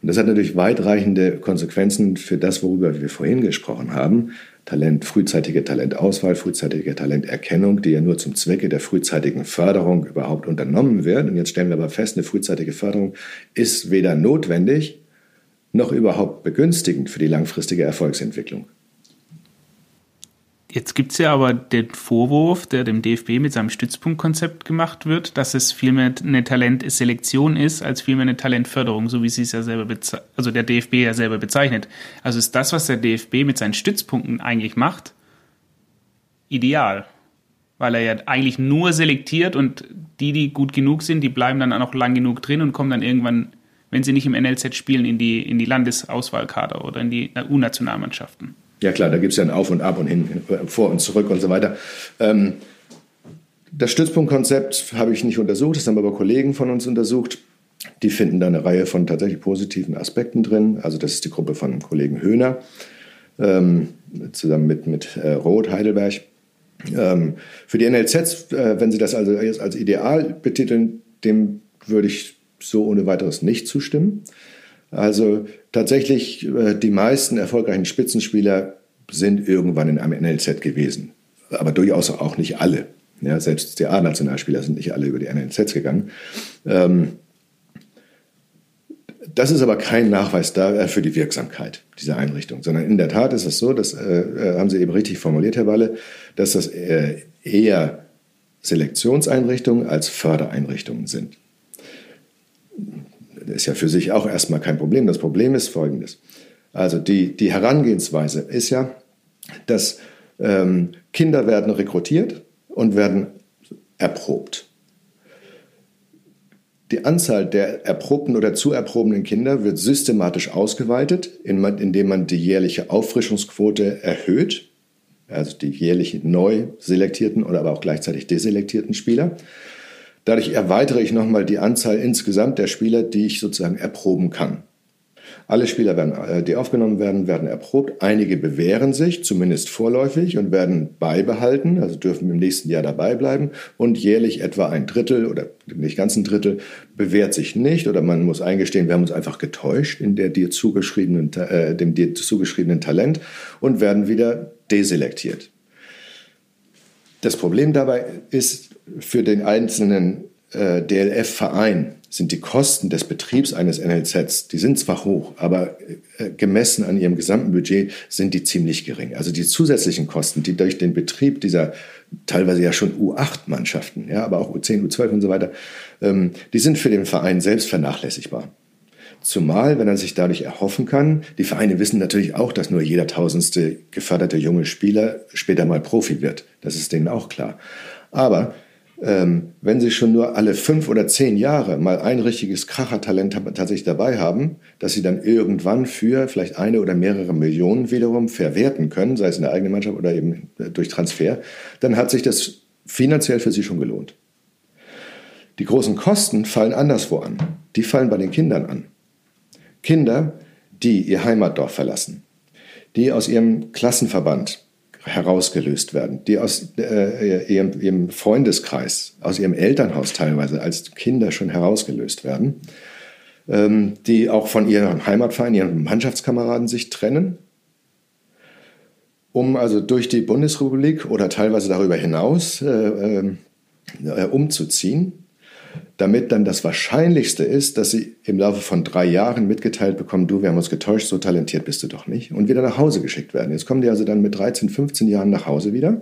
Und das hat natürlich weitreichende Konsequenzen für das, worüber wir vorhin gesprochen haben. Talent, frühzeitige Talentauswahl, frühzeitige Talenterkennung, die ja nur zum Zwecke der frühzeitigen Förderung überhaupt unternommen wird. Und jetzt stellen wir aber fest, eine frühzeitige Förderung ist weder notwendig noch überhaupt begünstigend für die langfristige Erfolgsentwicklung. Jetzt gibt es ja aber den Vorwurf, der dem DFB mit seinem Stützpunktkonzept gemacht wird, dass es vielmehr eine Talentselektion ist, als vielmehr eine Talentförderung, so wie sie es ja selber, also der DFB ja selber bezeichnet. Also ist das, was der DFB mit seinen Stützpunkten eigentlich macht, ideal. Weil er ja eigentlich nur selektiert und die, die gut genug sind, die bleiben dann auch noch lang genug drin und kommen dann irgendwann, wenn sie nicht im NLZ spielen, in die, in die Landesauswahlkader oder in die U-Nationalmannschaften. Ja klar, da gibt es ja ein Auf und Ab und hin, vor und zurück und so weiter. Ähm, das Stützpunktkonzept habe ich nicht untersucht, das haben aber Kollegen von uns untersucht. Die finden da eine Reihe von tatsächlich positiven Aspekten drin. Also das ist die Gruppe von Kollegen Höhner, ähm, zusammen mit, mit äh, Roth Heidelberg. Ähm, für die NLZs, äh, wenn Sie das also jetzt als Ideal betiteln, dem würde ich so ohne weiteres nicht zustimmen. Also tatsächlich, äh, die meisten erfolgreichen Spitzenspieler sind irgendwann in einem NLZ gewesen. Aber durchaus auch nicht alle. Ja, selbst die A-Nationalspieler sind nicht alle über die NLZs gegangen. Ähm, das ist aber kein Nachweis da äh, für die Wirksamkeit dieser Einrichtung, sondern in der Tat ist es so, das äh, äh, haben Sie eben richtig formuliert, Herr Walle, dass das äh, eher Selektionseinrichtungen als Fördereinrichtungen sind ist ja für sich auch erstmal kein Problem. Das Problem ist folgendes. Also die, die Herangehensweise ist ja, dass ähm, Kinder werden rekrutiert und werden erprobt. Die Anzahl der erprobten oder zu erprobenen Kinder wird systematisch ausgeweitet, indem man die jährliche Auffrischungsquote erhöht, also die jährlich neu selektierten oder aber auch gleichzeitig deselektierten Spieler. Dadurch erweitere ich nochmal die Anzahl insgesamt der Spieler, die ich sozusagen erproben kann. Alle Spieler, werden, äh, die aufgenommen werden, werden erprobt. Einige bewähren sich, zumindest vorläufig, und werden beibehalten, also dürfen im nächsten Jahr dabei bleiben. Und jährlich etwa ein Drittel oder nicht ganz ein Drittel bewährt sich nicht oder man muss eingestehen, wir haben uns einfach getäuscht in der dir zugeschriebenen, äh, dem dir zugeschriebenen Talent und werden wieder deselektiert. Das Problem dabei ist für den einzelnen äh, DLF-Verein sind die Kosten des Betriebs eines NLZs, die sind zwar hoch, aber äh, gemessen an ihrem gesamten Budget sind die ziemlich gering. Also die zusätzlichen Kosten, die durch den Betrieb dieser teilweise ja schon U8-Mannschaften, ja, aber auch U10, U12 und so weiter, ähm, die sind für den Verein selbst vernachlässigbar. Zumal, wenn er sich dadurch erhoffen kann, die Vereine wissen natürlich auch, dass nur jeder tausendste geförderte junge Spieler später mal Profi wird. Das ist denen auch klar. Aber ähm, wenn Sie schon nur alle fünf oder zehn Jahre mal ein richtiges Krachertalent tatsächlich dabei haben, dass Sie dann irgendwann für vielleicht eine oder mehrere Millionen wiederum verwerten können, sei es in der eigenen Mannschaft oder eben äh, durch Transfer, dann hat sich das finanziell für Sie schon gelohnt. Die großen Kosten fallen anderswo an. Die fallen bei den Kindern an. Kinder, die ihr Heimatdorf verlassen, die aus ihrem Klassenverband herausgelöst werden, die aus äh, ihrem, ihrem, Freundeskreis, aus ihrem Elternhaus teilweise als Kinder schon herausgelöst werden, ähm, die auch von ihrem Heimatverein, ihren Mannschaftskameraden sich trennen, um also durch die Bundesrepublik oder teilweise darüber hinaus äh, äh, umzuziehen damit dann das Wahrscheinlichste ist, dass sie im Laufe von drei Jahren mitgeteilt bekommen, du, wir haben uns getäuscht, so talentiert bist du doch nicht, und wieder nach Hause geschickt werden. Jetzt kommen die also dann mit 13, 15 Jahren nach Hause wieder.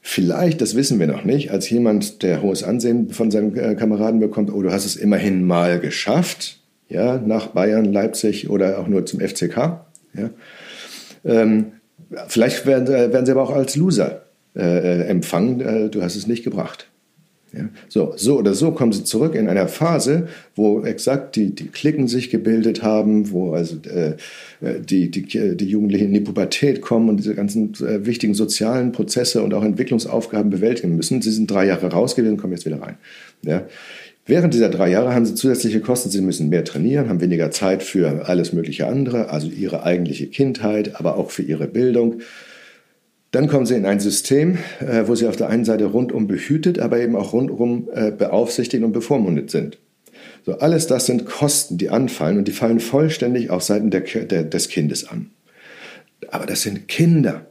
Vielleicht, das wissen wir noch nicht, als jemand, der hohes Ansehen von seinen äh, Kameraden bekommt, oh, du hast es immerhin mal geschafft, ja, nach Bayern, Leipzig oder auch nur zum FCK. Ja. Ähm, vielleicht werden, äh, werden sie aber auch als Loser äh, äh empfangen, du hast es nicht gebracht. Ja, so, so oder so kommen sie zurück in einer Phase, wo exakt die, die Klicken sich gebildet haben, wo also äh, die, die, die Jugendlichen in die Pubertät kommen und diese ganzen äh, wichtigen sozialen Prozesse und auch Entwicklungsaufgaben bewältigen müssen. Sie sind drei Jahre raus gewesen und kommen jetzt wieder rein. Ja. Während dieser drei Jahre haben sie zusätzliche Kosten. Sie müssen mehr trainieren, haben weniger Zeit für alles mögliche andere, also ihre eigentliche Kindheit, aber auch für ihre Bildung. Dann kommen sie in ein System, äh, wo sie auf der einen Seite rundum behütet, aber eben auch rundum äh, beaufsichtigt und bevormundet sind. So, alles das sind Kosten, die anfallen und die fallen vollständig auf Seiten der, der, des Kindes an. Aber das sind Kinder.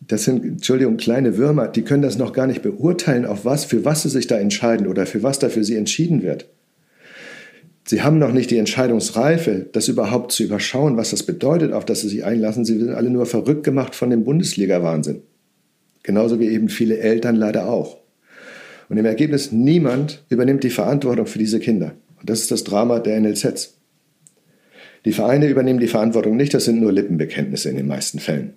Das sind, Entschuldigung, kleine Würmer, die können das noch gar nicht beurteilen, auf was, für was sie sich da entscheiden oder für was da für sie entschieden wird. Sie haben noch nicht die Entscheidungsreife, das überhaupt zu überschauen, was das bedeutet, auf das Sie sich einlassen. Sie sind alle nur verrückt gemacht von dem Bundesliga-Wahnsinn. Genauso wie eben viele Eltern leider auch. Und im Ergebnis niemand übernimmt die Verantwortung für diese Kinder. Und das ist das Drama der NLZs. Die Vereine übernehmen die Verantwortung nicht, das sind nur Lippenbekenntnisse in den meisten Fällen.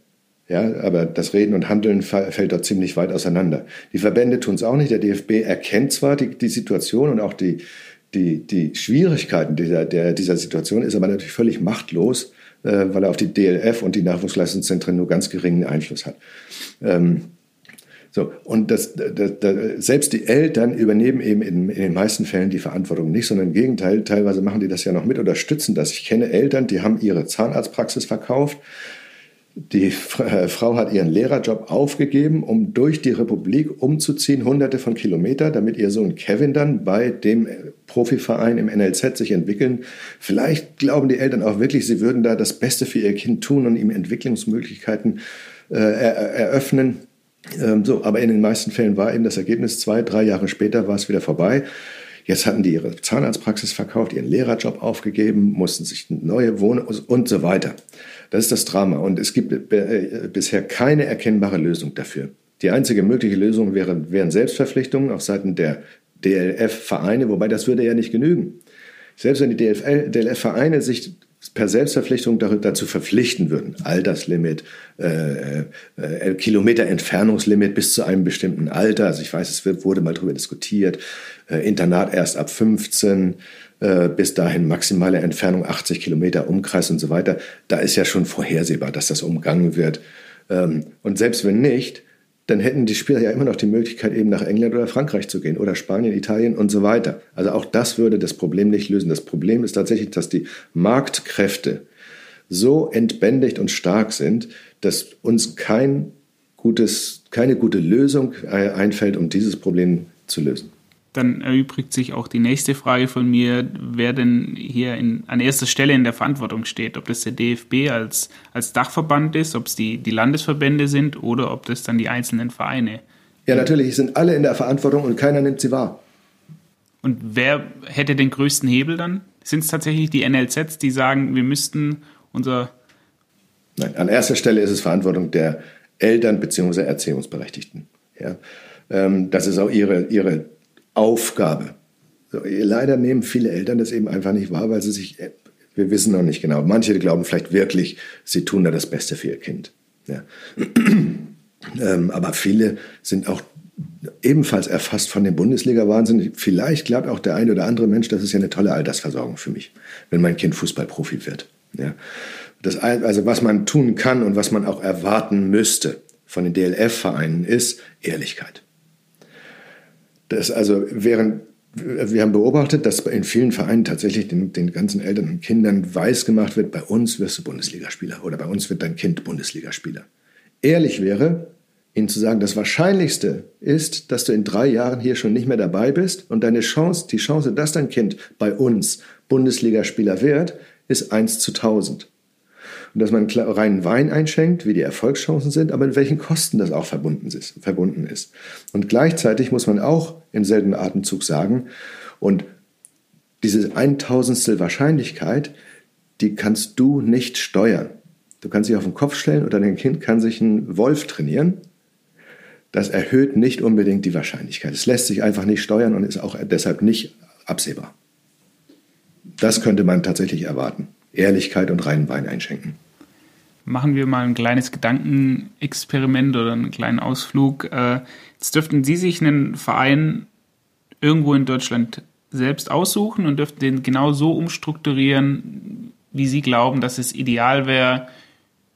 Ja, aber das Reden und Handeln fällt dort ziemlich weit auseinander. Die Verbände tun es auch nicht. Der DFB erkennt zwar die, die Situation und auch die, die, die Schwierigkeiten dieser, der, dieser Situation ist aber natürlich völlig machtlos, äh, weil er auf die DLF und die Nachwuchsleistungszentren nur ganz geringen Einfluss hat. Ähm, so, und das, das, das, selbst die Eltern übernehmen eben in, in, den meisten Fällen die Verantwortung nicht, sondern im Gegenteil, teilweise machen die das ja noch mit oder stützen das. Ich kenne Eltern, die haben ihre Zahnarztpraxis verkauft, die äh, Frau hat ihren Lehrerjob aufgegeben, um durch die Republik umzuziehen, hunderte von Kilometern, damit ihr Sohn Kevin dann bei dem Profiverein im NLZ sich entwickeln. Vielleicht glauben die Eltern auch wirklich, sie würden da das Beste für ihr Kind tun und ihm Entwicklungsmöglichkeiten äh, eröffnen. Ähm, so, aber in den meisten Fällen war eben das Ergebnis zwei, drei Jahre später war es wieder vorbei. Jetzt hatten die ihre Zahnarztpraxis verkauft, ihren Lehrerjob aufgegeben, mussten sich neue Wohnung und so weiter. Das ist das Drama. Und es gibt äh, bisher keine erkennbare Lösung dafür. Die einzige mögliche Lösung wäre, wären Selbstverpflichtungen auf Seiten der DLF-Vereine, wobei das würde ja nicht genügen. Selbst wenn die DLF-Vereine sich per Selbstverpflichtung dazu verpflichten würden, Alterslimit, äh, äh, Kilometer Entfernungslimit bis zu einem bestimmten Alter, also ich weiß, es wurde mal darüber diskutiert, äh, Internat erst ab 15, äh, bis dahin maximale Entfernung 80 Kilometer Umkreis und so weiter, da ist ja schon vorhersehbar, dass das umgangen wird. Ähm, und selbst wenn nicht, dann hätten die Spieler ja immer noch die Möglichkeit, eben nach England oder Frankreich zu gehen oder Spanien, Italien und so weiter. Also auch das würde das Problem nicht lösen. Das Problem ist tatsächlich, dass die Marktkräfte so entbändigt und stark sind, dass uns kein gutes, keine gute Lösung äh, einfällt, um dieses Problem zu lösen. Dann erübrigt sich auch die nächste Frage von mir, wer denn hier in, an erster Stelle in der Verantwortung steht. Ob das der DFB als, als Dachverband ist, ob es die, die Landesverbände sind oder ob das dann die einzelnen Vereine. Ja, natürlich sind alle in der Verantwortung und keiner nimmt sie wahr. Und wer hätte den größten Hebel dann? Sind es tatsächlich die NLZs, die sagen, wir müssten unser. Nein, an erster Stelle ist es Verantwortung der Eltern bzw. Erziehungsberechtigten. Ja, ähm, das ist auch ihre, ihre Aufgabe. So, leider nehmen viele Eltern das eben einfach nicht wahr, weil sie sich, äh, wir wissen noch nicht genau, manche glauben vielleicht wirklich, sie tun da das Beste für ihr Kind. Ja. ähm, aber viele sind auch ebenfalls erfasst von dem Bundesliga-Wahnsinn. Vielleicht glaubt auch der eine oder andere Mensch, das ist ja eine tolle Altersversorgung für mich, wenn mein Kind Fußballprofi wird. Ja. Das, also was man tun kann und was man auch erwarten müsste von den DLF-Vereinen ist Ehrlichkeit. Das also während wir haben beobachtet, dass in vielen Vereinen tatsächlich den, den ganzen Eltern und Kindern weiß gemacht wird, bei uns wirst du Bundesligaspieler oder bei uns wird dein Kind Bundesligaspieler. Ehrlich wäre, ihnen zu sagen, das Wahrscheinlichste ist, dass du in drei Jahren hier schon nicht mehr dabei bist und deine Chance, die Chance, dass dein Kind bei uns Bundesligaspieler wird, ist 1 zu 1000. Und dass man reinen Wein einschenkt, wie die Erfolgschancen sind, aber mit welchen Kosten das auch verbunden ist. Verbunden ist. Und gleichzeitig muss man auch im selben Atemzug sagen, und diese 1000 Wahrscheinlichkeit, die kannst du nicht steuern. Du kannst dich auf den Kopf stellen oder dein Kind kann sich einen Wolf trainieren. Das erhöht nicht unbedingt die Wahrscheinlichkeit. Es lässt sich einfach nicht steuern und ist auch deshalb nicht absehbar. Das könnte man tatsächlich erwarten. Ehrlichkeit und reinen Wein einschenken. Machen wir mal ein kleines Gedankenexperiment oder einen kleinen Ausflug. Äh, jetzt dürften Sie sich einen Verein irgendwo in Deutschland selbst aussuchen und dürften den genau so umstrukturieren, wie Sie glauben, dass es ideal wäre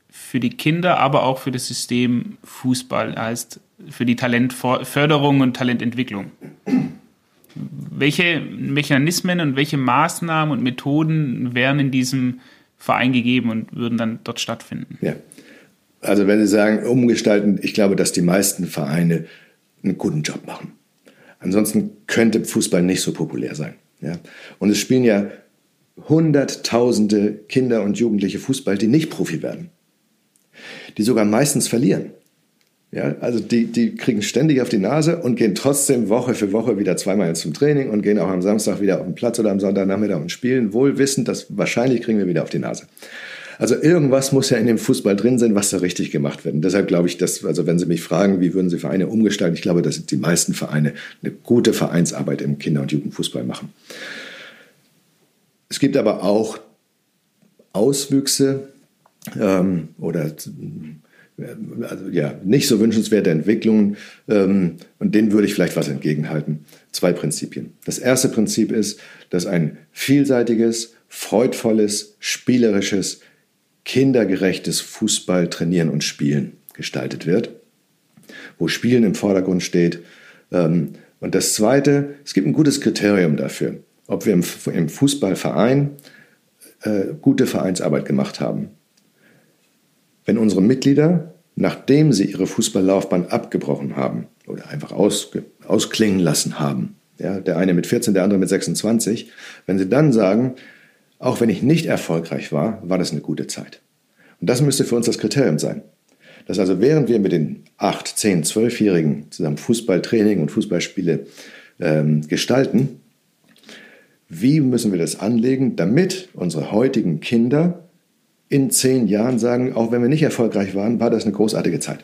für die Kinder, aber auch für das System Fußball, heißt für die Talentförderung und Talententwicklung welche Mechanismen und welche Maßnahmen und Methoden wären in diesem Verein gegeben und würden dann dort stattfinden? Ja. Also wenn Sie sagen, umgestalten, ich glaube, dass die meisten Vereine einen guten Job machen. Ansonsten könnte Fußball nicht so populär sein. Ja? Und es spielen ja Hunderttausende Kinder und Jugendliche Fußball, die nicht Profi werden. Die sogar meistens verlieren. Ja, also die, die kriegen ständig auf die Nase und gehen trotzdem Woche für Woche wieder zweimal zum Training und gehen auch am Samstag wieder auf den Platz oder am Sonntagnachmittag und spielen, wohl wissend, dass wahrscheinlich kriegen wir wieder auf die Nase. Also irgendwas muss ja in dem Fußball drin sein, was da richtig gemacht wird. Und deshalb glaube ich, dass, also wenn Sie mich fragen, wie würden Sie Vereine umgestalten, ich glaube, dass die meisten Vereine eine gute Vereinsarbeit im Kinder- und Jugendfußball machen. Es gibt aber auch Auswüchse ähm, oder also ja, nicht so wünschenswerte Entwicklungen ähm, und denen würde ich vielleicht was entgegenhalten. Zwei Prinzipien. Das erste Prinzip ist, dass ein vielseitiges, freudvolles, spielerisches, kindergerechtes Fußball trainieren und spielen gestaltet wird, wo Spielen im Vordergrund steht. Ähm, und das zweite, es gibt ein gutes Kriterium dafür, ob wir im, im Fußballverein äh, gute Vereinsarbeit gemacht haben. Wenn unsere Mitglieder, nachdem sie ihre Fußballlaufbahn abgebrochen haben oder einfach ausge, ausklingen lassen haben, ja, der eine mit 14, der andere mit 26, wenn sie dann sagen, auch wenn ich nicht erfolgreich war, war das eine gute Zeit. Und das müsste für uns das Kriterium sein. Dass also während wir mit den 8, 10, 12-Jährigen zusammen Fußballtraining und Fußballspiele ähm, gestalten, wie müssen wir das anlegen, damit unsere heutigen Kinder in zehn Jahren sagen, auch wenn wir nicht erfolgreich waren, war das eine großartige Zeit.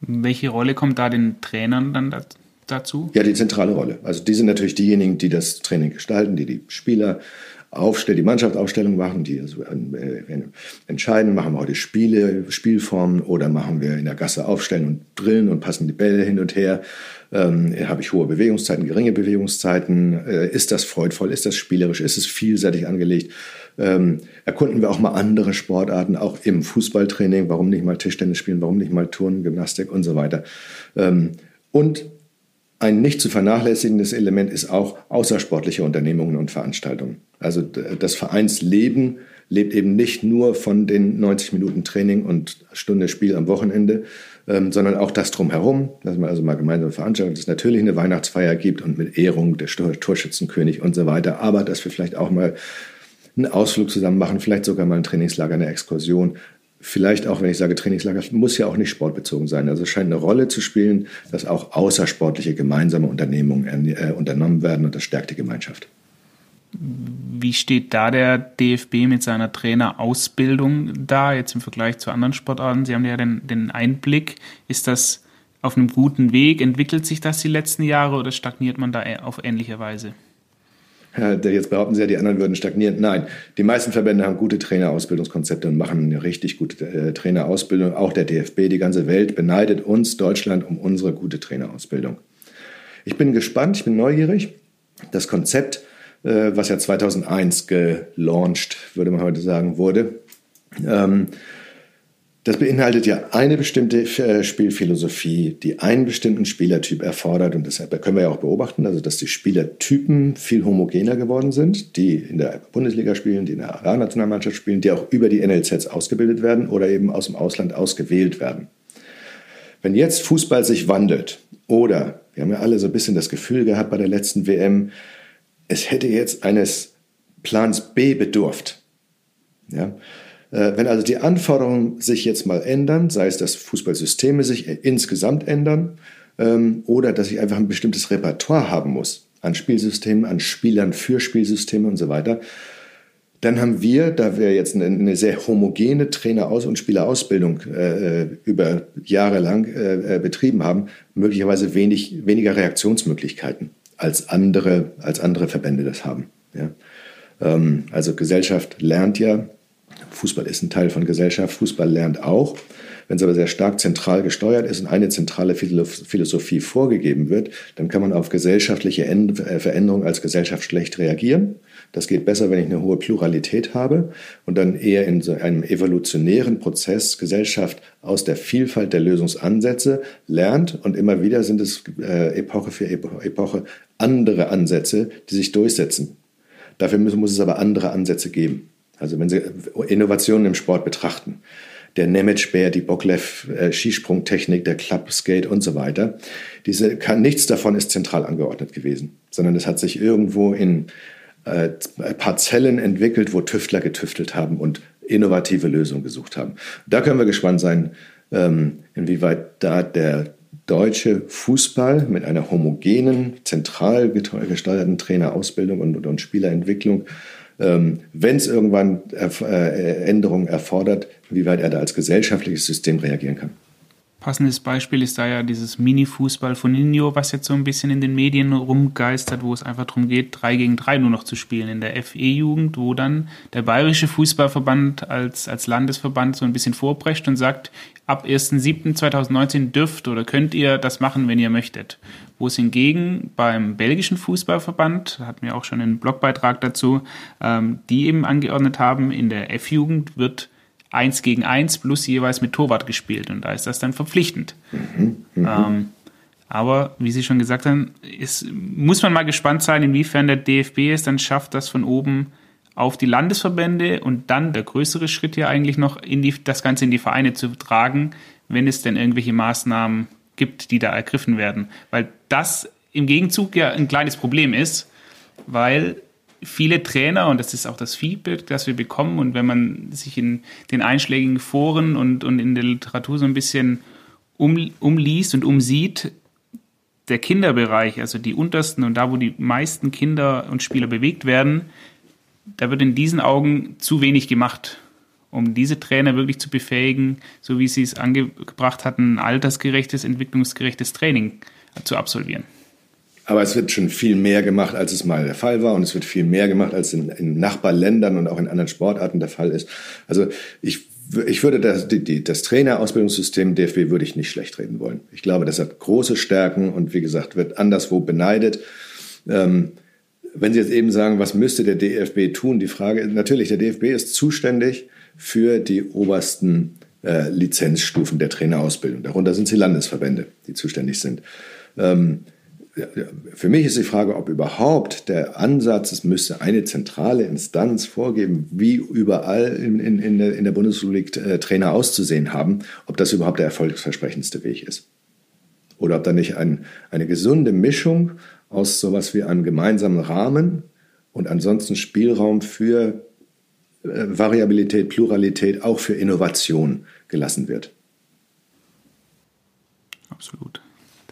Welche Rolle kommt da den Trainern dann dazu? Ja, die zentrale Rolle. Also die sind natürlich diejenigen, die das Training gestalten, die die Spieler aufstellen, die Mannschaftsaufstellung machen, die also, äh, entscheiden, machen wir heute Spiele, Spielformen oder machen wir in der Gasse aufstellen und drillen und passen die Bälle hin und her. Ähm, habe ich hohe Bewegungszeiten, geringe Bewegungszeiten? Äh, ist das freudvoll? Ist das spielerisch? Ist es vielseitig angelegt? Ähm, erkunden wir auch mal andere Sportarten, auch im Fußballtraining. Warum nicht mal Tischtennis spielen? Warum nicht mal Turnen, Gymnastik und so weiter? Ähm, und ein nicht zu vernachlässigendes Element ist auch außersportliche Unternehmungen und Veranstaltungen. Also das Vereinsleben lebt eben nicht nur von den 90 Minuten Training und Stunde Spiel am Wochenende, ähm, sondern auch das drumherum, dass man also mal gemeinsam veranstaltet, dass es natürlich eine Weihnachtsfeier gibt und mit Ehrung der Torschützenkönig und so weiter, aber dass wir vielleicht auch mal einen Ausflug zusammen machen, vielleicht sogar mal ein Trainingslager, eine Exkursion. Vielleicht auch, wenn ich sage Trainingslager, muss ja auch nicht sportbezogen sein. Also es scheint eine Rolle zu spielen, dass auch außersportliche gemeinsame Unternehmungen äh, unternommen werden und das stärkt die Gemeinschaft. Wie steht da der DFB mit seiner Trainerausbildung da, jetzt im Vergleich zu anderen Sportarten? Sie haben ja den, den Einblick. Ist das auf einem guten Weg? Entwickelt sich das die letzten Jahre oder stagniert man da auf ähnliche Weise? Jetzt behaupten Sie ja, die anderen würden stagnieren. Nein, die meisten Verbände haben gute Trainerausbildungskonzepte und machen eine richtig gute äh, Trainerausbildung. Auch der DFB, die ganze Welt beneidet uns, Deutschland, um unsere gute Trainerausbildung. Ich bin gespannt, ich bin neugierig. Das Konzept äh, was ja 2001 gelauncht, würde man heute sagen, wurde. Das beinhaltet ja eine bestimmte äh, Spielphilosophie, die einen bestimmten Spielertyp erfordert. Und deshalb können wir ja auch beobachten, also dass die Spielertypen viel homogener geworden sind, die in der Bundesliga spielen, die in der A-Nationalmannschaft spielen, die auch über die NLZs ausgebildet werden oder eben aus dem Ausland ausgewählt werden. Wenn jetzt Fußball sich wandelt oder, wir haben ja alle so ein bisschen das Gefühl gehabt bei der letzten WM, es hätte jetzt eines Plans B bedurft. Ja? Äh, wenn also die Anforderungen sich jetzt mal ändern, sei es, dass Fußballsysteme sich insgesamt ändern ähm, oder dass ich einfach ein bestimmtes Repertoire haben muss an Spielsystemen, an Spielern für Spielsysteme und so weiter, dann haben wir, da wir jetzt eine, sehr homogene Traineraus- und Spielerausbildung äh, äh über Jahre lang äh, äh, betrieben haben, möglicherweise wenig, weniger Reaktionsmöglichkeiten als andere, als andere Verbände das haben. Ähm, also Gesellschaft lernt ja, Fußball ist ein Teil von Gesellschaft, Fußball lernt auch. Wenn es aber sehr stark zentral gesteuert ist und eine zentrale Philosophie vorgegeben wird, dann kann man auf gesellschaftliche äh, Veränderungen als Gesellschaft schlecht reagieren. Das geht besser, wenn ich eine hohe Pluralität habe und dann eher in so einem evolutionären Prozess Gesellschaft aus der Vielfalt der Lösungsansätze lernt und immer wieder sind es äh, Epoche für Epoche andere Ansätze, die sich durchsetzen. Dafür muss, muss es aber andere Ansätze geben. Also wenn Sie Innovationen im Sport betrachten, der Nemec-Bär, die Boklev-Skisprungtechnik, der Club-Skate und so weiter, diese nichts davon ist zentral angeordnet gewesen, sondern es hat sich irgendwo in äh, Parzellen entwickelt, wo Tüftler getüftelt haben und innovative Lösungen gesucht haben. Da können wir gespannt sein, ähm, inwieweit da der deutsche Fußball mit einer homogenen, zentral gesteuerten Trainerausbildung und, und Spielerentwicklung, ähm, wenn es irgendwann äh, Änderungen erfordert, wie weit er da als gesellschaftliches System reagieren kann. Passendes Beispiel ist da ja dieses Mini-Fußball von Nino, was jetzt so ein bisschen in den Medien rumgeistert, wo es einfach darum geht, drei gegen drei nur noch zu spielen in der FE-Jugend, wo dann der Bayerische Fußballverband als, als Landesverband so ein bisschen vorbrecht und sagt, ab 1.7.2019 dürft oder könnt ihr das machen, wenn ihr möchtet. Wo es hingegen beim belgischen Fußballverband, hatten wir auch schon einen Blogbeitrag dazu, ähm, die eben angeordnet haben, in der F-Jugend wird eins gegen eins plus jeweils mit Torwart gespielt und da ist das dann verpflichtend. Mhm, mh. ähm, aber wie Sie schon gesagt haben, ist, muss man mal gespannt sein, inwiefern der DFB es dann schafft, das von oben auf die Landesverbände und dann der größere Schritt hier eigentlich noch in die, das Ganze in die Vereine zu tragen, wenn es denn irgendwelche Maßnahmen gibt, die da ergriffen werden. Weil das im Gegenzug ja ein kleines Problem ist, weil viele Trainer, und das ist auch das Feedback, das wir bekommen, und wenn man sich in den einschlägigen Foren und, und in der Literatur so ein bisschen um, umliest und umsieht, der Kinderbereich, also die untersten und da, wo die meisten Kinder und Spieler bewegt werden, da wird in diesen Augen zu wenig gemacht, um diese Trainer wirklich zu befähigen, so wie sie es angebracht hatten, altersgerechtes, entwicklungsgerechtes Training zu absolvieren. Aber es wird schon viel mehr gemacht, als es mal der Fall war. Und es wird viel mehr gemacht, als in, in Nachbarländern und auch in anderen Sportarten der Fall ist. Also ich, ich würde das, die, das Trainerausbildungssystem DFB würde ich nicht schlecht reden wollen. Ich glaube, das hat große Stärken und wie gesagt, wird anderswo beneidet. Ähm, wenn Sie jetzt eben sagen, was müsste der DFB tun? Die Frage, natürlich, der DFB ist zuständig für die obersten äh, Lizenzstufen der Trainerausbildung. Darunter sind die Landesverbände, die zuständig sind. Ähm, für mich ist die Frage, ob überhaupt der Ansatz, es müsste eine zentrale Instanz vorgeben, wie überall in, in, in, der, in der Bundesrepublik äh, Trainer auszusehen haben, ob das überhaupt der erfolgsversprechendste Weg ist. Oder ob da nicht ein, eine gesunde Mischung aus sowas wie einem gemeinsamen Rahmen und ansonsten Spielraum für äh, Variabilität, Pluralität, auch für Innovation gelassen wird. Absolut.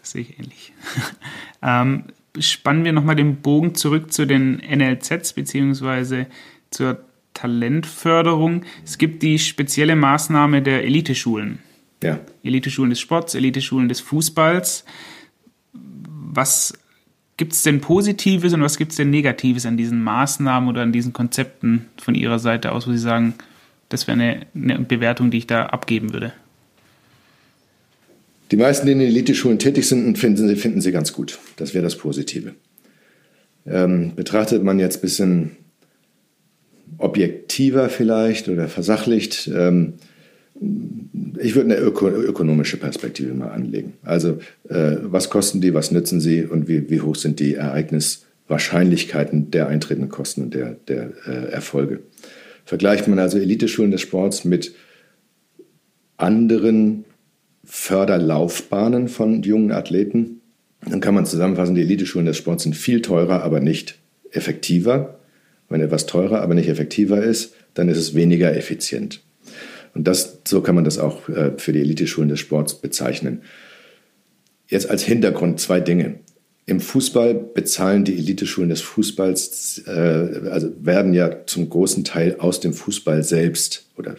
Das sehe ich ähnlich. ähm, spannen wir nochmal den Bogen zurück zu den NLZs beziehungsweise zur Talentförderung. Es gibt die spezielle Maßnahme der Eliteschulen. Ja. Eliteschulen des Sports, Eliteschulen des Fußballs. Was gibt es denn Positives und was gibt es denn Negatives an diesen Maßnahmen oder an diesen Konzepten von Ihrer Seite aus, wo Sie sagen, das wäre eine, eine Bewertung, die ich da abgeben würde? Die meisten, die in Eliteschulen tätig sind, finden sie, finden sie ganz gut. Das wäre das Positive. Ähm, betrachtet man jetzt ein bisschen objektiver vielleicht oder versachlicht, ähm, ich würde eine öko ökonomische Perspektive mal anlegen. Also äh, was kosten die, was nützen sie und wie, wie hoch sind die Ereigniswahrscheinlichkeiten der eintretenden Kosten und der, der äh, Erfolge. Vergleicht man also Eliteschulen des Sports mit anderen Förderlaufbahnen von jungen Athleten. Dann kann man zusammenfassen, die Eliteschulen des Sports sind viel teurer, aber nicht effektiver. Wenn etwas teurer, aber nicht effektiver ist, dann ist es weniger effizient. Und das, so kann man das auch äh, für die Eliteschulen des Sports bezeichnen. Jetzt als Hintergrund zwei Dinge. Im Fußball bezahlen die Eliteschulen des Fußballs, äh, also werden ja zum großen Teil aus dem Fußball selbst oder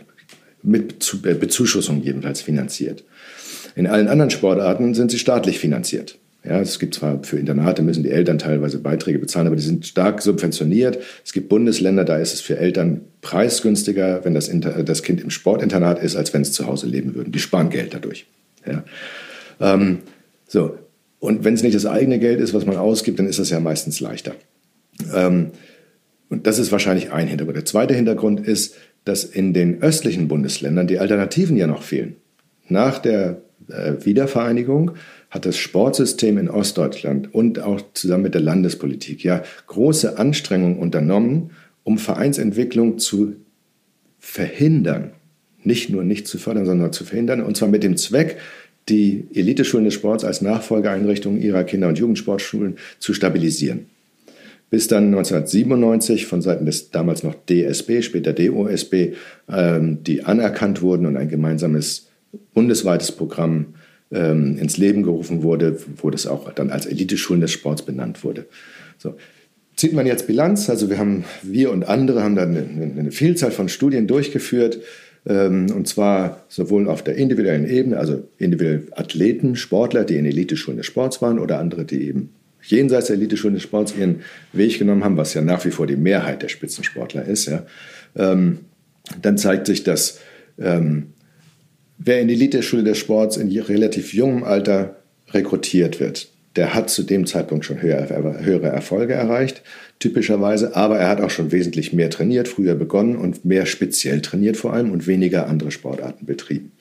mit Bezuschussung jedenfalls finanziert. In allen anderen Sportarten sind sie staatlich finanziert. Ja, es gibt zwar für Internate müssen die Eltern teilweise Beiträge bezahlen, aber die sind stark subventioniert. Es gibt Bundesländer, da ist es für Eltern preisgünstiger, wenn das, Inter das Kind im Sportinternat ist, als wenn es zu Hause leben würde. Die sparen Geld dadurch. Ja. Ähm, so. Und wenn es nicht das eigene Geld ist, was man ausgibt, dann ist das ja meistens leichter. Ähm, und das ist wahrscheinlich ein Hintergrund. Der zweite Hintergrund ist, dass in den östlichen Bundesländern die Alternativen ja noch fehlen. Nach der Wiedervereinigung hat das Sportsystem in Ostdeutschland und auch zusammen mit der Landespolitik ja große Anstrengungen unternommen, um Vereinsentwicklung zu verhindern. Nicht nur nicht zu fördern, sondern zu verhindern. Und zwar mit dem Zweck, die Eliteschulen des Sports als Nachfolgeeinrichtungen ihrer Kinder- und Jugendsportschulen zu stabilisieren. Bis dann 1997 von Seiten des damals noch DSB, später DOSB, ähm, die anerkannt wurden und ein gemeinsames bundesweites Programm ähm, ins Leben gerufen wurde, wo das auch dann als Eliteschulen des Sports benannt wurde. So. Zieht man jetzt Bilanz, also wir haben, wir und andere haben dann eine, eine Vielzahl von Studien durchgeführt, ähm, und zwar sowohl auf der individuellen Ebene, also individuell Athleten, Sportler, die in Eliteschulen des Sports waren oder andere, die eben jenseits der Eliteschulen des Sports ihren Weg genommen haben, was ja nach wie vor die Mehrheit der Spitzensportler ist. Ja. Ähm, dann zeigt sich, dass ähm, Wer in die Eliteschule des Sports in relativ jungem Alter rekrutiert wird, der hat zu dem Zeitpunkt schon höhere, Erfolge erreicht, typischerweise, aber er hat auch schon wesentlich mehr trainiert, früher begonnen und mehr speziell trainiert vor allem und weniger andere Sportarten betrieben.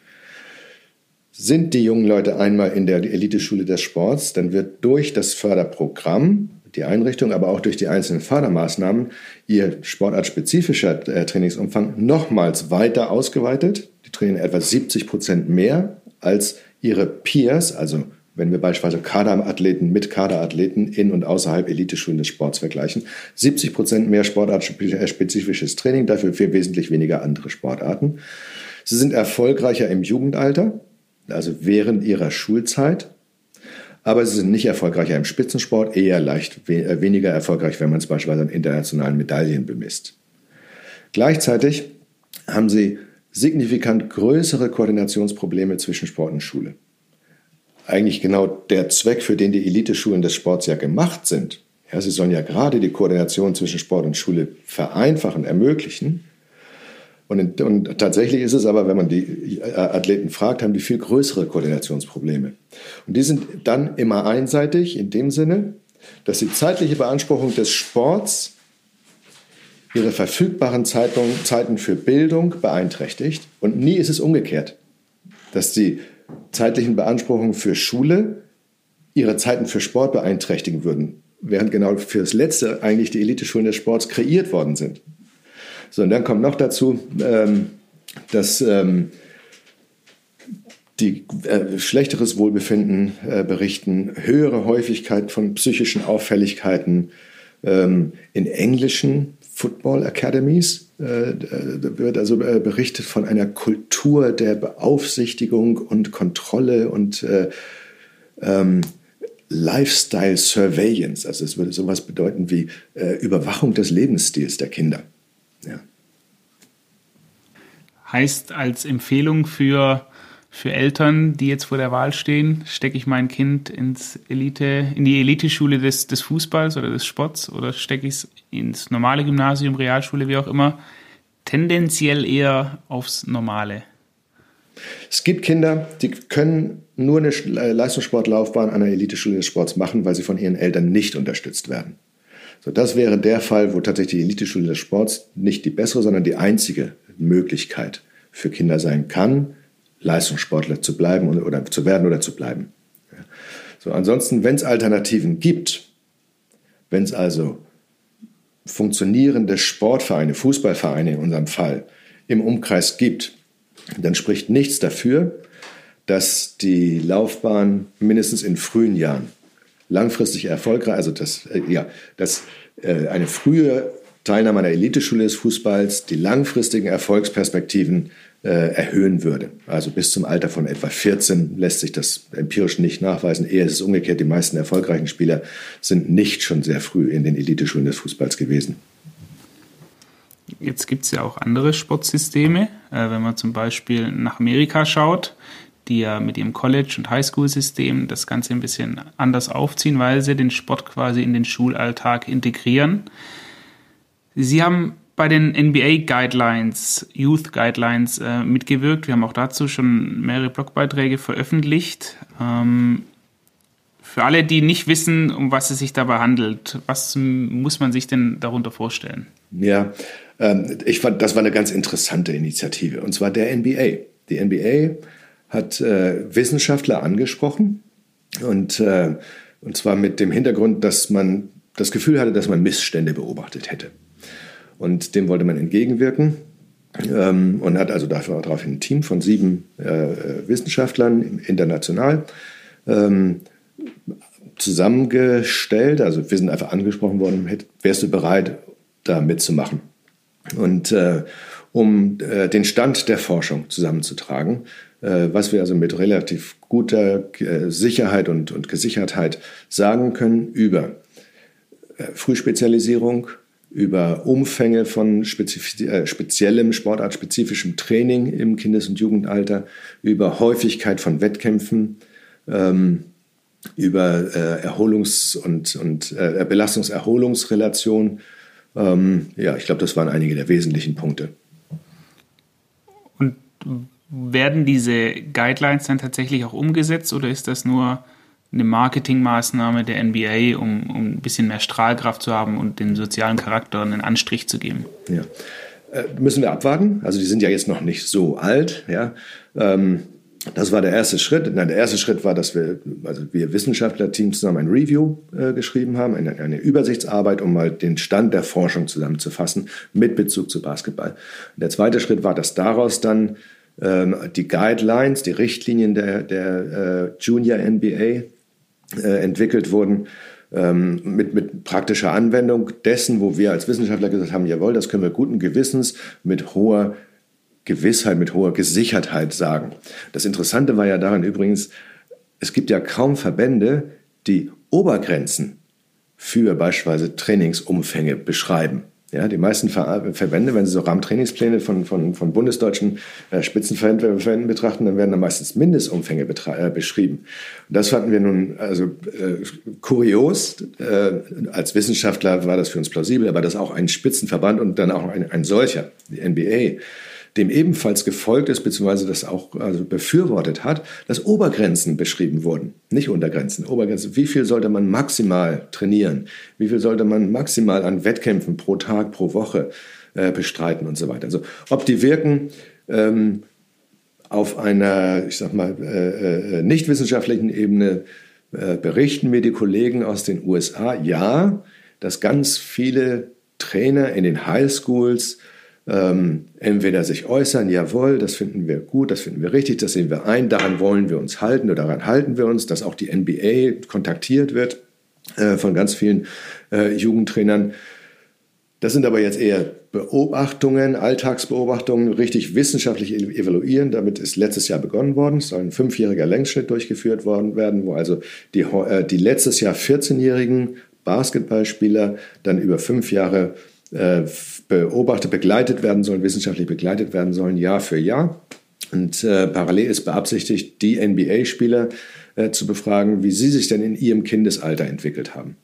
Sind die jungen Leute einmal in der Eliteschule des Sports, dann wird durch das Förderprogramm, die Einrichtung, aber auch durch die einzelnen Fördermaßnahmen ihr sportartspezifischer äh, Trainingsumfang nochmals weiter ausgeweitet trainieren etwa 70 Prozent mehr als ihre Peers, also wenn wir beispielsweise Kaderathleten mit Kaderathleten in und außerhalb Eliteschulen des Sports vergleichen. 70 Prozent mehr sportartspezifisches Training, dafür für wesentlich weniger andere Sportarten. Sie sind erfolgreicher im Jugendalter, also während ihrer Schulzeit, aber sie sind nicht erfolgreicher im Spitzensport, eher leicht äh, weniger erfolgreich, wenn man es beispielsweise an internationalen Medaillen bemisst. Gleichzeitig haben sie signifikant größere Koordinationsprobleme zwischen Sport und Schule. Eigentlich genau der Zweck, für den die Eliteschulen des Sports ja gemacht sind. Ja, sie sollen ja gerade die Koordination zwischen Sport und Schule vereinfachen, ermöglichen. Und, und, tatsächlich ist es aber, wenn man die äh, Athleten fragt, haben die viel größere Koordinationsprobleme. Und die sind dann immer einseitig in dem Sinne, dass die zeitliche Beanspruchung des Sports ihre verfügbaren Zeiten für Bildung beeinträchtigt. Und nie ist es umgekehrt, dass die zeitlichen Beanspruchungen für Schule ihre Zeiten für Sport beeinträchtigen würden, während genau für das Letzte eigentlich die Eliteschulen des Sports kreiert worden sind. So, und dann kommt noch dazu, ähm, dass ähm, die äh, schlechteres Wohlbefinden äh, berichten, höhere Häufigkeit von psychischen Auffälligkeiten ähm, in englischen Football Academies. Äh, wird also äh, berichtet von einer Kultur der Beaufsichtigung und Kontrolle und äh, ähm, Lifestyle Surveillance. Also es würde sowas bedeuten wie äh, Überwachung des Lebensstils der Kinder. Ja. Heißt als Empfehlung für für Eltern, die jetzt vor der Wahl stehen, stecke ich mein Kind ins Elite, in die Eliteschule des, des Fußballs oder des Sports oder stecke ich es ins normale Gymnasium, Realschule, wie auch immer, tendenziell eher aufs Normale. Es gibt Kinder, die können nur eine Leistungssportlaufbahn an der Eliteschule des Sports machen, weil sie von ihren Eltern nicht unterstützt werden. So, das wäre der Fall, wo tatsächlich die Eliteschule des Sports nicht die bessere, sondern die einzige Möglichkeit für Kinder sein kann, Leistungssportler zu bleiben oder zu werden oder zu bleiben. So, ansonsten, wenn es Alternativen gibt, wenn es also funktionierende Sportvereine, Fußballvereine in unserem Fall, im Umkreis gibt, dann spricht nichts dafür, dass die Laufbahn mindestens in frühen Jahren langfristig erfolgreich, also dass, äh, ja, dass äh, eine frühe Teilnahme an der Eliteschule des Fußballs die langfristigen Erfolgsperspektiven erhöhen würde. Also bis zum Alter von etwa 14 lässt sich das empirisch nicht nachweisen. Eher ist es umgekehrt, die meisten erfolgreichen Spieler sind nicht schon sehr früh in den Eliteschulen des Fußballs gewesen. Jetzt gibt es ja auch andere Sportsysteme. Äh, wenn man zum Beispiel nach Amerika schaut, die ja mit ihrem College- und Highschool-System das Ganze ein bisschen anders aufziehen, weil sie den Sport quasi in den Schulalltag integrieren. Sie haben bei den NBA Guidelines, Youth Guidelines äh, mitgewirkt. Wir haben auch dazu schon mehrere Blogbeiträge veröffentlicht. Ähm, für alle, die nicht wissen, um was es sich dabei handelt, was muss man sich denn darunter vorstellen? Ja, ähm, ich fand, das war eine ganz interessante Initiative, und zwar der NBA. Die NBA hat äh, Wissenschaftler angesprochen und, äh, und zwar mit dem Hintergrund, dass man das Gefühl hatte, dass man Missstände beobachtet hätte. Und dem wollte man entgegenwirken ähm, und hat also daraufhin ein Team von sieben äh, Wissenschaftlern international ähm, zusammengestellt. Also wir sind einfach angesprochen worden, wärst du bereit, da mitzumachen? Und äh, um äh, den Stand der Forschung zusammenzutragen, äh, was wir also mit relativ guter äh, Sicherheit und, und Gesichertheit sagen können über äh, Frühspezialisierung, über Umfänge von äh, speziellem sportartspezifischem Training im Kindes- und Jugendalter, über Häufigkeit von Wettkämpfen, ähm, über äh, Erholungs- und, und äh, Belastungs-Erholungsrelation. Ähm, ja, ich glaube, das waren einige der wesentlichen Punkte. Und werden diese Guidelines dann tatsächlich auch umgesetzt oder ist das nur eine Marketingmaßnahme der NBA, um, um ein bisschen mehr Strahlkraft zu haben und den sozialen Charakter einen Anstrich zu geben. Ja. Äh, müssen wir abwarten. Also die sind ja jetzt noch nicht so alt. Ja. Ähm, das war der erste Schritt. Nein, der erste Schritt war, dass wir, also wir Wissenschaftlerteam zusammen ein Review äh, geschrieben haben, eine, eine, Übersichtsarbeit, um mal den Stand der Forschung zusammenzufassen mit Bezug zu Basketball. Und der zweite Schritt war, dass daraus dann ähm, die Guidelines, die Richtlinien der, der äh, Junior NBA äh, entwickelt wurden ähm, mit, mit praktischer Anwendung dessen, wo wir als Wissenschaftler gesagt haben, jawohl, das können wir guten Gewissens mit hoher Gewissheit, mit hoher Gesichertheit sagen. Das Interessante war ja daran übrigens, es gibt ja kaum Verbände, die Obergrenzen für beispielsweise Trainingsumfänge beschreiben. Ja, die meisten Verbände, wenn sie so Rahmentrainingspläne von, von, von bundesdeutschen äh, Spitzenverbänden betrachten, dann werden da meistens Mindestumfänge äh, beschrieben. Und das fanden wir nun also äh, kurios. Äh, als Wissenschaftler war das für uns plausibel, aber dass auch ein Spitzenverband und dann auch ein, ein solcher, die NBA, dem ebenfalls gefolgt ist, beziehungsweise das auch also befürwortet hat, dass Obergrenzen beschrieben wurden. Nicht Untergrenzen, Obergrenzen. Wie viel sollte man maximal trainieren? Wie viel sollte man maximal an Wettkämpfen pro Tag, pro Woche äh, bestreiten und so weiter. Also ob die wirken, ähm, auf einer, ich sag mal, äh, äh, nicht wissenschaftlichen Ebene äh, berichten mir die Kollegen aus den USA, ja, dass ganz viele Trainer in den Highschools ähm, entweder sich äußern, jawohl, das finden wir gut, das finden wir richtig, das sehen wir ein, daran wollen wir uns halten oder daran halten wir uns, dass auch die NBA kontaktiert wird äh, von ganz vielen äh, Jugendtrainern. Das sind aber jetzt eher Beobachtungen, Alltagsbeobachtungen, richtig wissenschaftlich evaluieren. Damit ist letztes Jahr begonnen worden. Es soll ein fünfjähriger Längsschnitt durchgeführt worden werden, wo also die, äh, die letztes Jahr 14-jährigen Basketballspieler dann über fünf Jahre äh, beobachtet, begleitet werden sollen, wissenschaftlich begleitet werden sollen, Jahr für Jahr. Und äh, parallel ist beabsichtigt, die NBA-Spieler äh, zu befragen, wie sie sich denn in ihrem Kindesalter entwickelt haben.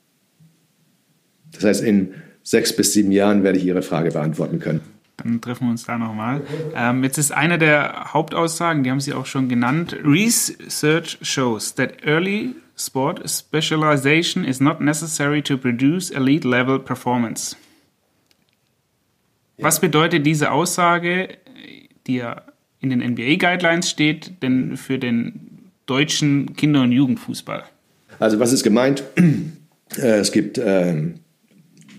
Das heißt, in sechs bis sieben Jahren werde ich Ihre Frage beantworten können. Dann treffen wir uns da nochmal. Ähm, jetzt ist eine der Hauptaussagen, die haben Sie auch schon genannt. Research shows that early sport specialization is not necessary to produce elite level performance. Was bedeutet diese Aussage, die ja in den NBA-Guidelines steht, denn für den deutschen Kinder- und Jugendfußball? Also was ist gemeint? Äh, es gibt ähm,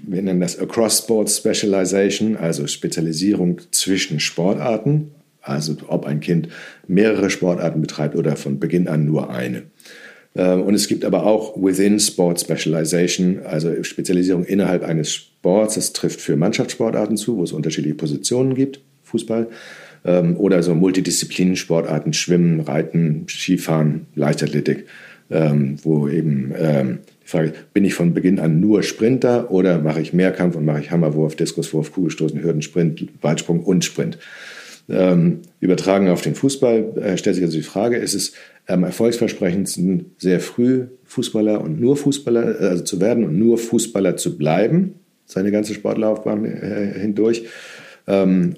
wir nennen das Across Sports Specialization, also Spezialisierung zwischen Sportarten, also ob ein Kind mehrere Sportarten betreibt oder von Beginn an nur eine. Ähm, und es gibt aber auch Within Sport Specialization, also Spezialisierung innerhalb eines Sports. Das trifft für Mannschaftssportarten zu, wo es unterschiedliche Positionen gibt, Fußball, ähm, oder so Multidisziplinen-Sportarten, Schwimmen, Reiten, Skifahren, Leichtathletik, ähm, wo eben Frage, bin ich von Beginn an nur Sprinter oder mache ich Mehrkampf und mache ich Hammerwurf, Diskuswurf, Kugelstoßen, Hürdensprint, Weitsprung und Sprint? Übertragen auf den Fußball äh, stellt sich also die Frage, ist es am erfolgsversprechendsten, sehr früh Fußballer und nur Fußballer äh, also zu werden und nur Fußballer zu bleiben, seine ganze Sportlaufbahn äh, hindurch? Ähm,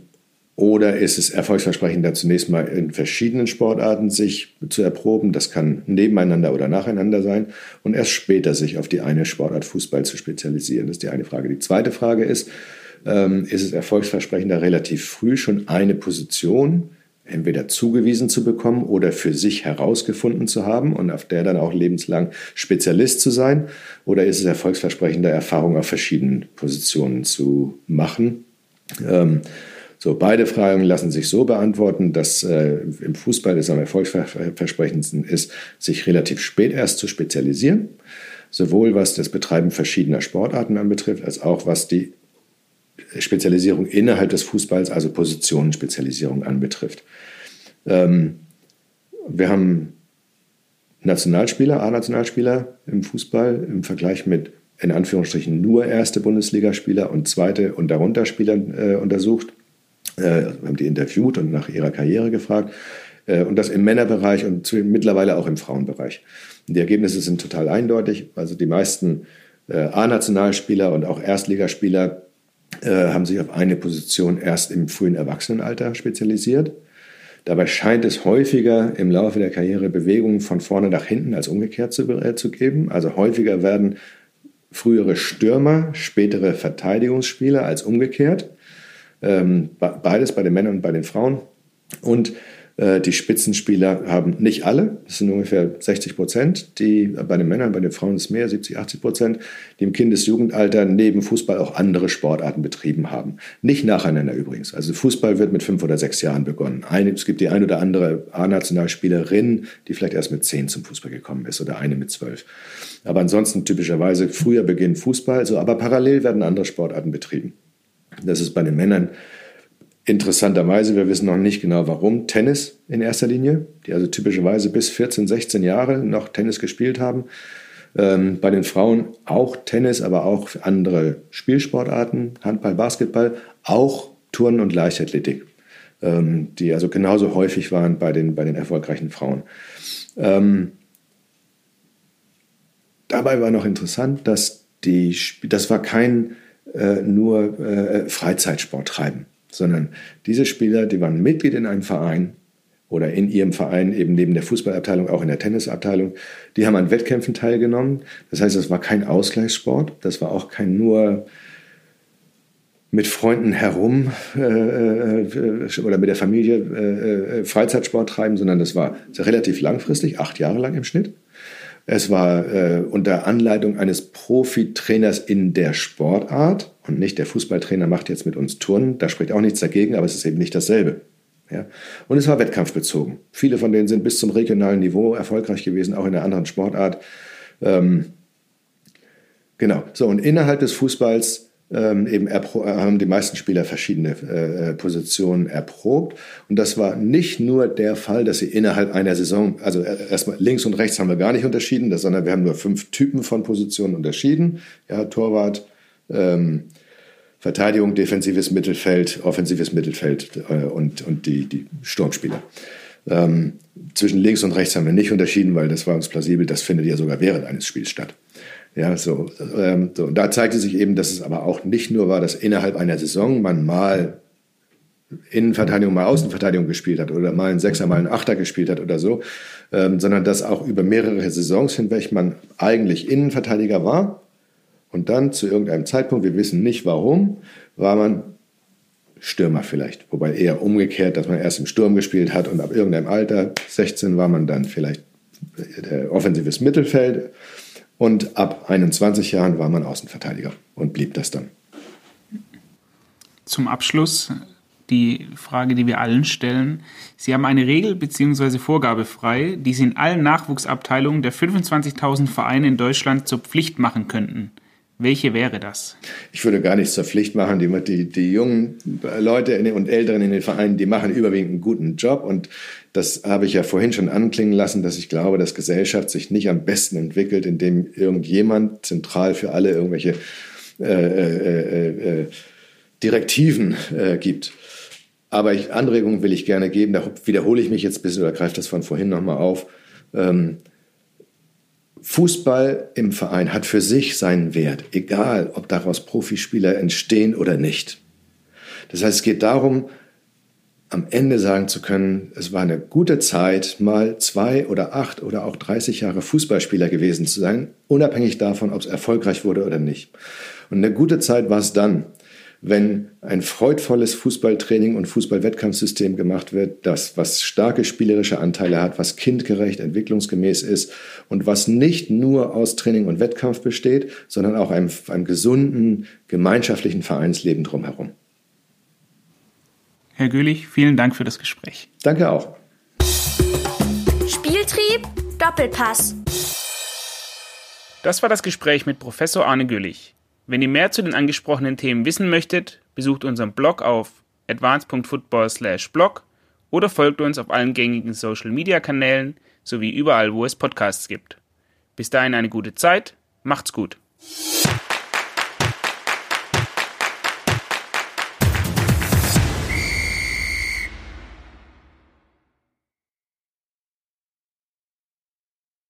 oder ist es erfolgsversprechender, zunächst mal in verschiedenen Sportarten sich zu erproben? Das kann nebeneinander oder nacheinander sein. Und erst später sich auf die eine Sportart Fußball zu spezialisieren. Das ist die eine Frage. Die zweite Frage ist, ähm, ist es erfolgsversprechender, relativ früh schon eine Position entweder zugewiesen zu bekommen oder für sich herausgefunden zu haben und auf der dann auch lebenslang Spezialist zu sein? Oder ist es erfolgsversprechender, Erfahrungen auf verschiedenen Positionen zu machen? Ähm, so, beide Fragen lassen sich so beantworten, dass äh, im Fußball es am erfolgsversprechendsten ist, sich relativ spät erst zu spezialisieren, sowohl was das Betreiben verschiedener Sportarten anbetrifft, als auch was die Spezialisierung innerhalb des Fußballs, also Positionenspezialisierung anbetrifft. Ähm, wir haben Nationalspieler, A-Nationalspieler im Fußball im Vergleich mit in Anführungsstrichen nur erste Bundesligaspieler und zweite und darunter Spieler äh, untersucht. Äh, wir haben die interviewt und nach ihrer Karriere gefragt. Äh, und das im Männerbereich und mittlerweile auch im Frauenbereich. Die Ergebnisse sind total eindeutig. Also die meisten äh, A-Nationalspieler und auch Erstligaspieler haben sich auf eine Position erst im frühen Erwachsenenalter spezialisiert. Dabei scheint es häufiger im Laufe der Karriere Bewegungen von vorne nach hinten als umgekehrt zu, äh, zu geben. Also häufiger werden frühere Stürmer spätere Verteidigungsspieler als umgekehrt. Ähm, beides bei den Männern und bei den Frauen. Und äh, die Spitzenspieler haben nicht alle, das sind ungefähr 60 Prozent, die bei den Männern, bei den Frauen ist mehr, 70, 80 Prozent, die im Kindesjugendalter neben Fußball auch andere Sportarten betrieben haben. Nicht nacheinander übrigens. Also Fußball wird mit fünf oder sechs Jahren begonnen. Es gibt die ein oder andere A-Nationalspielerin, die vielleicht erst mit zehn zum Fußball gekommen ist oder eine mit zwölf. Aber ansonsten typischerweise früher beginnt Fußball, so, aber parallel werden andere Sportarten betrieben. Das ist bei den Männern interessanterweise, wir wissen noch nicht genau warum, Tennis in erster Linie, die also typischerweise bis 14, 16 Jahre noch Tennis gespielt haben. Ähm, bei den Frauen auch Tennis, aber auch andere Spielsportarten, Handball, Basketball, auch Turnen und Leichtathletik, ähm, die also genauso häufig waren bei den, bei den erfolgreichen Frauen. Ähm, dabei war noch interessant, dass die, das war kein äh, nur äh, Freizeitsport treiben. Sondern diese Spieler, die waren Mitglied in einem Verein oder in ihrem Verein, eben neben der Fußballabteilung, auch in der Tennisabteilung, die haben an Wettkämpfen teilgenommen. Das heißt, es war kein Ausgleichssport, das war auch kein nur mit Freunden herum äh, äh, oder mit der Familie äh, äh, Freizeitsport treiben, sondern das war relativ langfristig, acht Jahre lang im Schnitt. Es war äh, unter Anleitung eines Profitrainers in der Sportart und nicht der Fußballtrainer macht jetzt mit uns Turnen. Da spricht auch nichts dagegen, aber es ist eben nicht dasselbe. Ja? Und es war wettkampfbezogen. Viele von denen sind bis zum regionalen Niveau erfolgreich gewesen, auch in einer anderen Sportart. Ähm, genau. So, und innerhalb des Fußballs ähm, eben haben die meisten Spieler verschiedene äh, Positionen erprobt. Und das war nicht nur der Fall, dass sie innerhalb einer Saison, also erstmal links und rechts haben wir gar nicht unterschieden, sondern wir haben nur fünf Typen von Positionen unterschieden. Ja, Torwart, ähm, Verteidigung, defensives Mittelfeld, offensives Mittelfeld äh, und, und die, die Sturmspieler. Ähm, zwischen links und rechts haben wir nicht unterschieden, weil das war uns plausibel, das findet ja sogar während eines Spiels statt. Ja, so, ähm, so. Und da zeigte sich eben, dass es aber auch nicht nur war, dass innerhalb einer Saison man mal Innenverteidigung, mal Außenverteidigung gespielt hat oder mal ein Sechser, mal ein Achter gespielt hat oder so, ähm, sondern dass auch über mehrere Saisons hinweg man eigentlich Innenverteidiger war und dann zu irgendeinem Zeitpunkt, wir wissen nicht warum, war man Stürmer vielleicht. Wobei eher umgekehrt, dass man erst im Sturm gespielt hat und ab irgendeinem Alter, 16, war man dann vielleicht offensives Mittelfeld und ab 21 Jahren war man Außenverteidiger und blieb das dann. Zum Abschluss die Frage, die wir allen stellen. Sie haben eine Regel bzw. Vorgabe frei, die Sie in allen Nachwuchsabteilungen der 25.000 Vereine in Deutschland zur Pflicht machen könnten. Welche wäre das? Ich würde gar nichts zur Pflicht machen. Die, die, die jungen Leute und Älteren in den Vereinen, die machen überwiegend einen guten Job. Und das habe ich ja vorhin schon anklingen lassen, dass ich glaube, dass Gesellschaft sich nicht am besten entwickelt, indem irgendjemand zentral für alle irgendwelche äh, äh, äh, äh Direktiven äh, gibt. Aber ich, Anregungen will ich gerne geben. Da wiederhole ich mich jetzt ein bisschen oder greife das von vorhin nochmal auf. Ähm, Fußball im Verein hat für sich seinen Wert, egal ob daraus Profispieler entstehen oder nicht. Das heißt, es geht darum, am Ende sagen zu können, es war eine gute Zeit, mal zwei oder acht oder auch 30 Jahre Fußballspieler gewesen zu sein, unabhängig davon, ob es erfolgreich wurde oder nicht. Und eine gute Zeit war es dann, wenn ein freudvolles Fußballtraining und Fußballwettkampfsystem gemacht wird, das was starke spielerische Anteile hat, was kindgerecht, entwicklungsgemäß ist und was nicht nur aus Training und Wettkampf besteht, sondern auch einem, einem gesunden, gemeinschaftlichen Vereinsleben drumherum. Herr Göhlich, vielen Dank für das Gespräch. Danke auch. Spieltrieb, Doppelpass. Das war das Gespräch mit Professor Arne Güllich. Wenn ihr mehr zu den angesprochenen Themen wissen möchtet, besucht unseren Blog auf advance.football/blog oder folgt uns auf allen gängigen Social Media Kanälen sowie überall, wo es Podcasts gibt. Bis dahin eine gute Zeit, macht's gut.